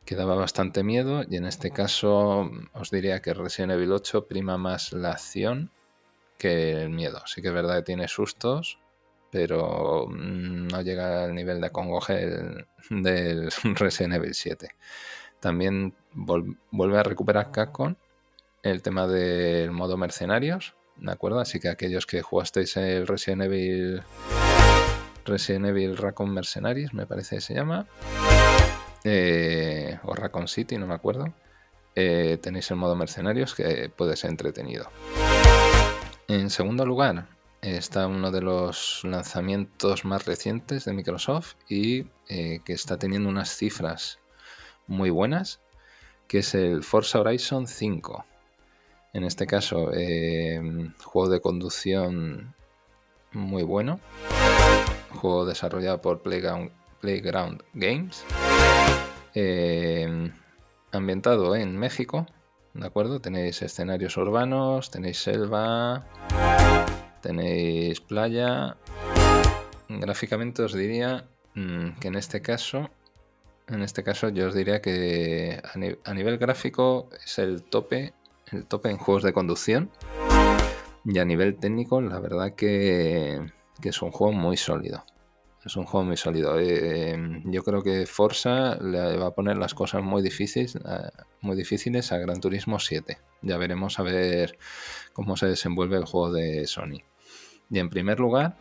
que daba bastante miedo y en este caso os diría que Resident Evil 8 prima más la acción que el miedo. Sí que es verdad que tiene sustos, pero mm, no llega al nivel de acongoje del, Resident Evil 7. También vuelve a recuperar Capcom el tema del modo mercenarios, ¿de acuerdo? Así que aquellos que jugasteis el Resident Evil Resident Evil Raccoon Mercenaries, me parece que se llama, eh, o Raccoon City, no me acuerdo, eh, tenéis el modo mercenarios que puede ser entretenido. En segundo lugar, está uno de los lanzamientos más recientes de Microsoft y eh, que está teniendo unas cifras muy buenas, que es el Forza Horizon 5. En este caso, em, juego de conducción muy bueno. Juego desarrollado por Playground, Games. Em, ambientado en México. ¿De acuerdo? Tenéis escenarios urbanos, tenéis selva, tenéis playa. Gráficamente os diría mm, que en este caso en este caso yo os diría que a, nivel gráfico es el tope el tope en juegos de conducción. Y a nivel técnico, la verdad que, es un juego muy sólido. Es un juego muy sólido. Eh, yo creo que Forza le va a poner las cosas muy difíciles, eh, muy difíciles a Gran Turismo 7. Ya veremos a ver cómo se desenvuelve el juego de Sony. Y en primer lugar,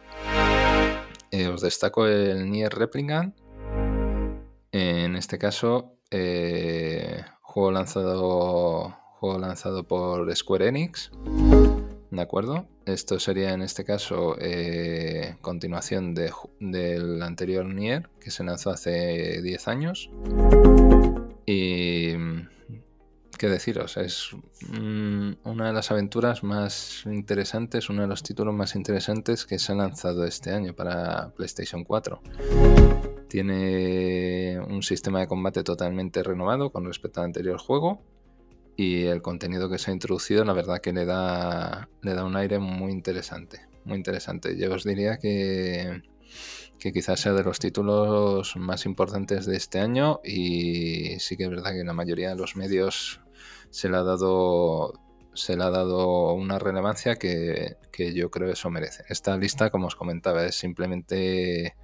eh, os destaco el Nier Replicant. En este caso, juego lanzado juego lanzado por Square Enix. ¿De acuerdo? Esto sería en este caso eh, continuación del anterior Nier, que se lanzó hace 10 años. Y qué deciros, es mm, una de las aventuras más interesantes, uno de los títulos más interesantes que se ha lanzado este año para PlayStation 4. Tiene un sistema de combate totalmente renovado con respecto al anterior juego y el contenido que se ha introducido la verdad que le da, le da un aire muy interesante, muy interesante. Yo os diría que que quizás sea de los títulos más importantes de este año y sí que es verdad que la mayoría de los medios se le ha dado se le ha dado una relevancia que, yo creo eso merece. Esta lista, como os comentaba, es simplemente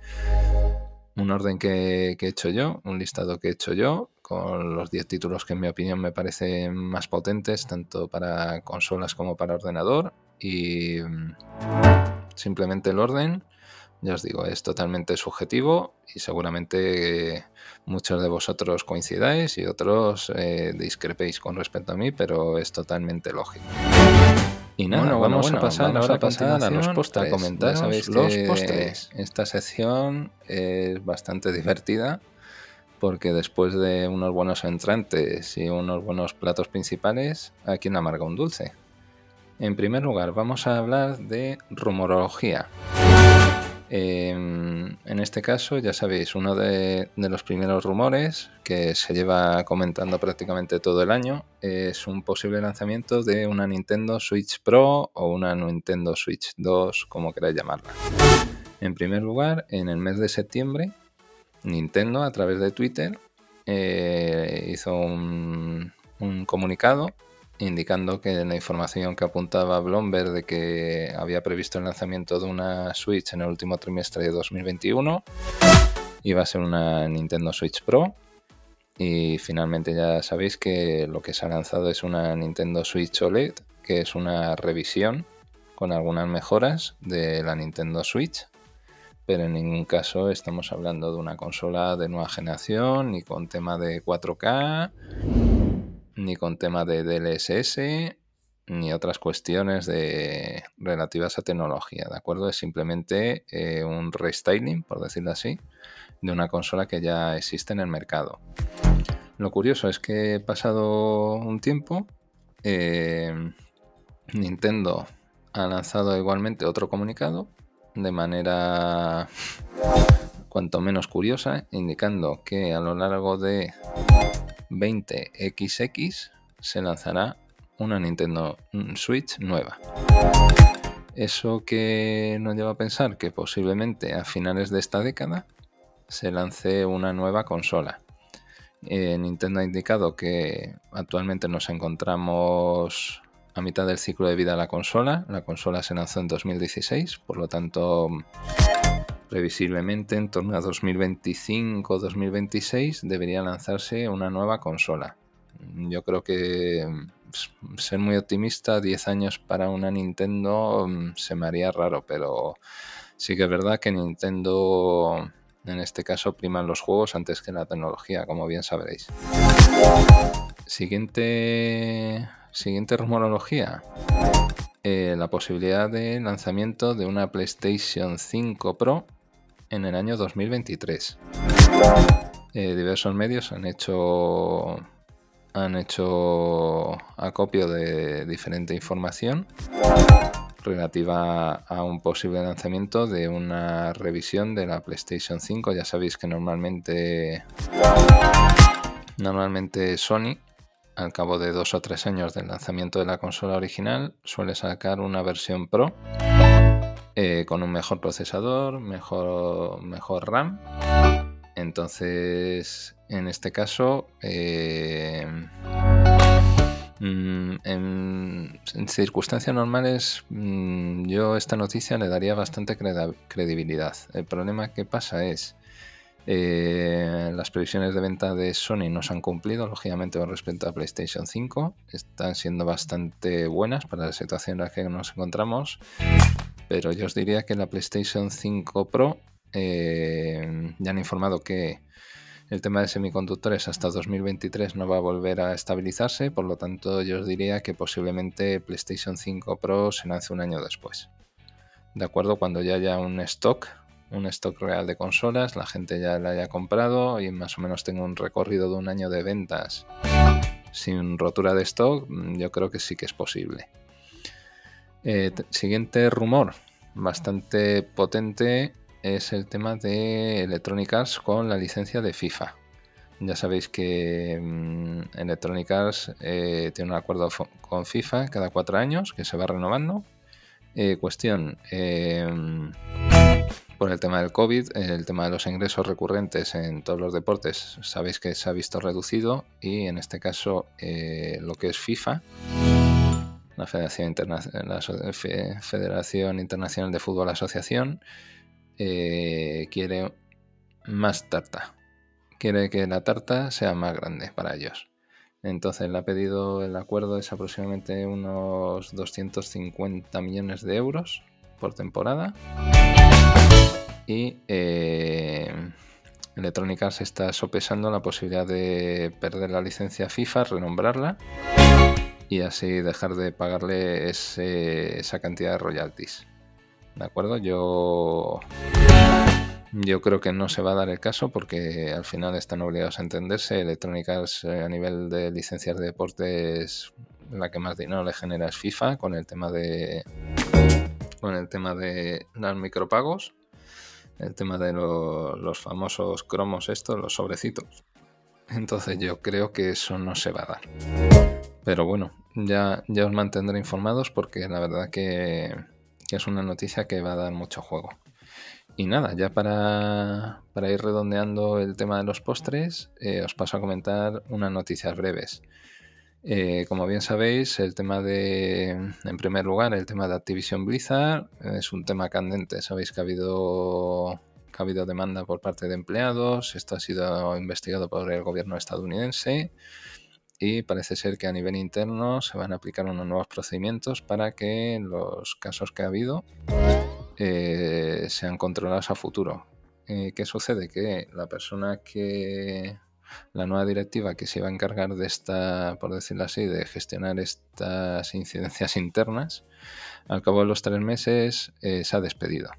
un orden que, he hecho yo, un listado que he hecho yo, con los 10 títulos que en mi opinión me parecen más potentes, tanto para consolas como para ordenador. Y mm, simplemente el orden ya os digo, es totalmente subjetivo y seguramente muchos de vosotros coincidáis y otros eh, discrepéis con respecto a mí, pero es totalmente lógico. Y nada, vamos, a pasar, ahora a, pasar a los postres. A comentar, sabéis los postres. Esta sección es bastante divertida porque después de unos buenos entrantes y unos buenos platos principales, aquí en amarga un dulce. En primer lugar, vamos a hablar de rumorología. Em, en este caso, ya sabéis, uno de, los primeros rumores que se lleva comentando prácticamente todo el año es un posible lanzamiento de una Nintendo Switch Pro o una Nintendo Switch 2, como queráis llamarla. En primer lugar, en el mes de septiembre, Nintendo a través de Twitter eh, hizo un comunicado indicando que la información que apuntaba Bloomberg de que había previsto el lanzamiento de una Switch en el último trimestre de 2021 iba a ser una Nintendo Switch Pro. Y finalmente ya sabéis que lo que se ha lanzado es una Nintendo Switch OLED que es una revisión con algunas mejoras de la Nintendo Switch pero en ningún caso estamos hablando de una consola de nueva generación ni con tema de 4K ni con tema de DLSS, ni otras cuestiones de, relativas a tecnología, ¿de acuerdo? Es simplemente eh, un restyling, por decirlo así, de una consola que ya existe en el mercado. Lo curioso es que pasado un tiempo, eh, Nintendo ha lanzado igualmente otro comunicado de manera cuanto menos curiosa, indicando que a lo largo de 20XX se lanzará una Nintendo Switch nueva. Eso que nos lleva a pensar que posiblemente a finales de esta década se lance una nueva consola. Eh, Nintendo ha indicado que actualmente nos encontramos a mitad del ciclo de vida de la consola. La consola se lanzó en 2016, por lo tanto Previsiblemente en torno a 2025-2026 debería lanzarse una nueva consola. Yo creo que pues, ser muy optimista, 10 años para una Nintendo mm, se me haría raro, pero sí que es verdad que Nintendo en este caso priman los juegos antes que la tecnología, como bien sabréis. Siguiente, siguiente rumorología. Eh, la posibilidad de lanzamiento de una PlayStation 5 Pro en el año 2023. Eh, diversos medios han hecho han hecho acopio de diferente información relativa a un posible lanzamiento de una revisión de la PlayStation 5. Ya sabéis que normalmente normalmente Sony al cabo de dos o tres años del lanzamiento de la consola original suele sacar una versión Pro eh, con un mejor procesador, mejor, mejor RAM. Entonces, en este caso, eh, mm, en, circunstancias normales, mm, yo esta noticia le daría bastante credibilidad. El problema que pasa es eh, las previsiones de venta de Sony no se han cumplido, lógicamente, con respecto a PlayStation 5. Están siendo bastante buenas para la situación en la que nos encontramos pero yo os diría que la PlayStation 5 Pro eh, ya han informado que el tema de semiconductores hasta 2023 no va a volver a estabilizarse, por lo tanto yo os diría que posiblemente PlayStation 5 Pro se lance un año después. De acuerdo, cuando ya haya un stock, un stock real de consolas, la gente ya la haya comprado y más o menos tenga un recorrido de un año de ventas sin rotura de stock, mm, yo creo que sí que es posible. Eh, siguiente rumor, bastante potente, es el tema de Electronic Arts con la licencia de FIFA. Ya sabéis que mm, Electronic Arts eh, tiene un acuerdo con FIFA cada cuatro años que se va renovando. Eh, cuestión, por el tema del COVID, el tema de los ingresos recurrentes en todos los deportes, sabéis que se ha visto reducido y en este caso eh, lo que es FIFA, la Federación, Internacional de Fútbol Asociación, quiere más tarta quiere que la tarta sea más grande para ellos. Entonces le ha pedido el acuerdo es aproximadamente unos 250 millones de euros por temporada. Y eh, Electronic Arts está sopesando la posibilidad de perder la licencia FIFA, renombrarla y así dejar de pagarle esa cantidad de royalties. ¿De acuerdo? Yo yo creo que no se va a dar el caso porque al final están obligados a entenderse. Electrónicas eh, a nivel de licencias de deportes la que más dinero le genera es FIFA con el tema de con el tema de los micropagos, el tema de los famosos cromos estos, los sobrecitos. Entonces yo creo que eso no se va a dar. Pero bueno, ya, ya os mantendré informados porque la verdad que es una noticia que va a dar mucho juego. Y nada, ya para, ir redondeando el tema de los postres, eh, os paso a comentar unas noticias breves. Eh, como bien sabéis, el tema de, en primer lugar, el tema de Activision Blizzard es un tema candente. Sabéis que ha habido, que ha habido demanda por parte de empleados, esto ha sido investigado por el gobierno estadounidense y parece ser que a nivel interno se van a aplicar unos nuevos procedimientos para que los casos que ha habido eh, sean controlados a futuro. Eh, ¿Qué sucede? Que la persona que, la nueva directiva que se iba a encargar de esta, por decirlo así, de gestionar estas incidencias internas, al cabo de los tres meses eh, se ha despedido.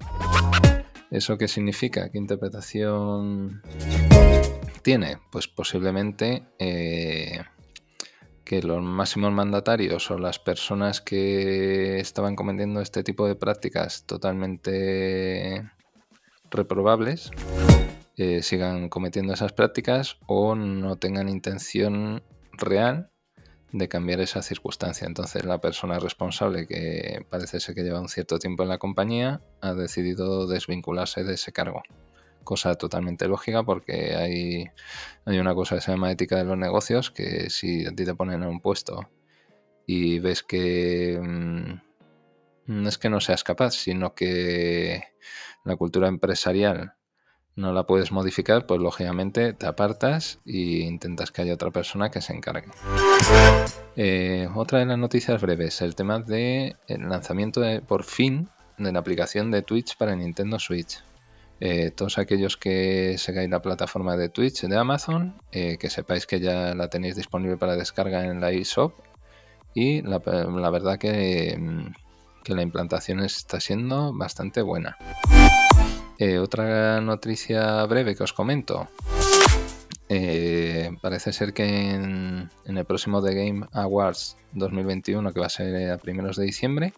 ¿Eso qué significa? ¿Qué interpretación tiene? Pues posiblemente que los máximos mandatarios o las personas que estaban cometiendo este tipo de prácticas totalmente reprobables eh, sigan cometiendo esas prácticas o no tengan intención real de cambiar esa circunstancia. Entonces la persona responsable, que parece ser que lleva un cierto tiempo en la compañía, ha decidido desvincularse de ese cargo cosa totalmente lógica porque hay, hay una cosa que se llama ética de los negocios que si a ti te ponen en un puesto y ves que mm, no es que no seas capaz, sino que la cultura empresarial no la puedes modificar, pues lógicamente te apartas e intentas que haya otra persona que se encargue. Eh, otra de las noticias breves, el tema del lanzamiento de, por fin de la aplicación de Twitch para Nintendo Switch. Eh, todos aquellos que sigáis la plataforma de Twitch de Amazon, eh, que sepáis que ya la tenéis disponible para descarga en la eShop. Y la, verdad que, mm, que, la implantación está siendo bastante buena. Eh, otra noticia breve que os comento. parece ser que en, el próximo The Game Awards 2021, que va a ser a primeros de diciembre,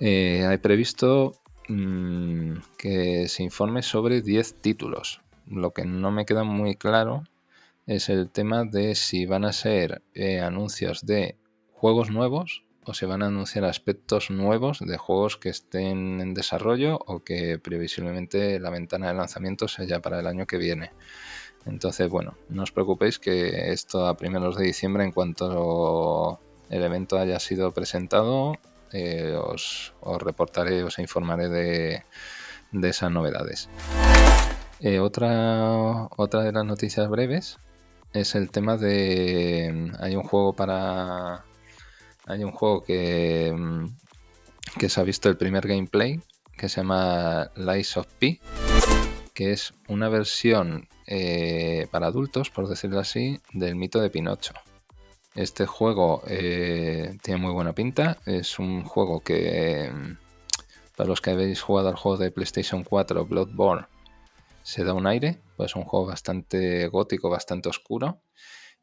hay previsto Mm, que se informe sobre 10 títulos. Lo que no me queda muy claro es el tema de si van a ser eh, anuncios de juegos nuevos o se van a anunciar aspectos nuevos de juegos que estén en desarrollo o que previsiblemente la ventana de lanzamiento sea ya para el año que viene. Entonces, bueno, no os preocupéis que esto a primeros de diciembre, en cuanto el evento haya sido presentado, eh, os, reportaré, os informaré de, esas novedades. Eh, otra, otra de las noticias breves es el tema de. Hay un juego para. Hay un juego que, que se ha visto el primer gameplay que se llama Lies of P, que es una versión eh, para adultos, por decirlo así, del mito de Pinocho. Este juego eh, tiene muy buena pinta. Es un juego que, para los que habéis jugado al juego de PlayStation 4, Bloodborne, se da un aire. Pues es un juego bastante gótico, bastante oscuro.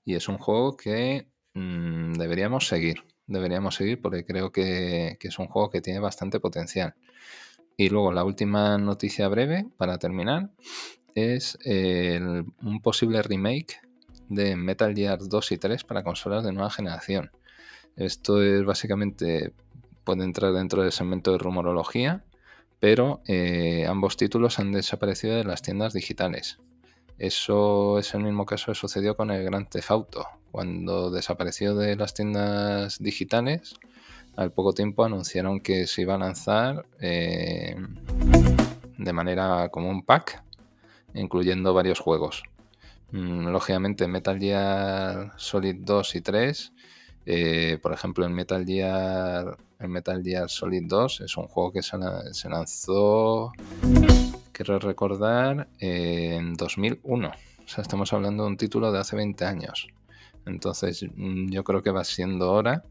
Y es un juego que mm, deberíamos seguir. Deberíamos seguir porque creo que, es un juego que tiene bastante potencial. Y luego la última noticia breve para terminar es un posible remake de Metal Gear 2 y 3 para consolas de nueva generación. Esto es básicamente, puede entrar dentro del segmento de rumorología, pero eh, ambos títulos han desaparecido de las tiendas digitales. Eso es el mismo caso que sucedió con el Gran Theft. Cuando desapareció de las tiendas digitales, al poco tiempo anunciaron que se iba a lanzar eh, de manera como un pack, incluyendo varios juegos. Mm, lógicamente Metal Gear Solid 2 y 3, eh, por ejemplo el Metal Gear, el Metal Gear Solid 2 es un juego que se, lanzó quiero recordar, en 2001. O sea, estamos hablando de un título de hace 20 años. Entonces, mm, yo creo que va siendo hora,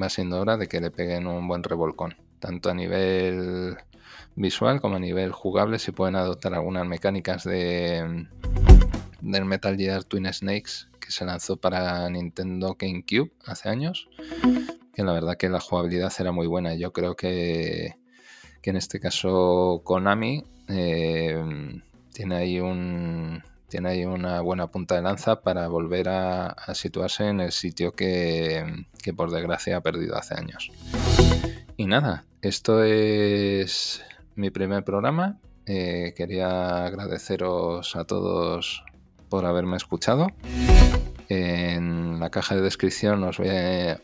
va siendo hora de que le peguen un buen revolcón. Tanto a nivel visual como a nivel jugable, si pueden adoptar algunas mecánicas de del Metal Gear Twin Snakes que se lanzó para Nintendo GameCube hace años. Que la verdad que la jugabilidad era muy buena. Yo creo que, que en este caso Konami eh, tiene ahí un tiene ahí una buena punta de lanza para volver a, situarse en el sitio que, por desgracia ha perdido hace años. Y nada, esto es mi primer programa. Eh, quería agradeceros a todos por haberme escuchado. En la caja de descripción os voy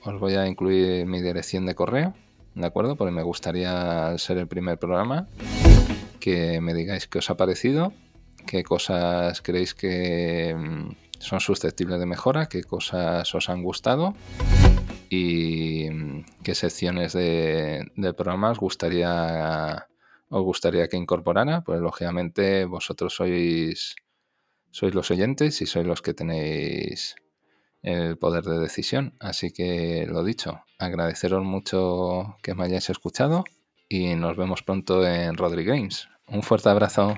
os voy a incluir mi dirección de correo, ¿de acuerdo? Porque me gustaría ser el primer programa que me digáis qué os ha parecido, qué cosas creéis que mm, son susceptibles de mejora, qué cosas os han gustado y mm, qué secciones de, del programa os gustaría, os gustaría que incorporara. Pues lógicamente vosotros sois, sois los oyentes y sois los que tenéis el poder de decisión. Así que lo dicho, agradeceros mucho que me hayáis escuchado y nos vemos pronto en Rodri Games. Un fuerte abrazo.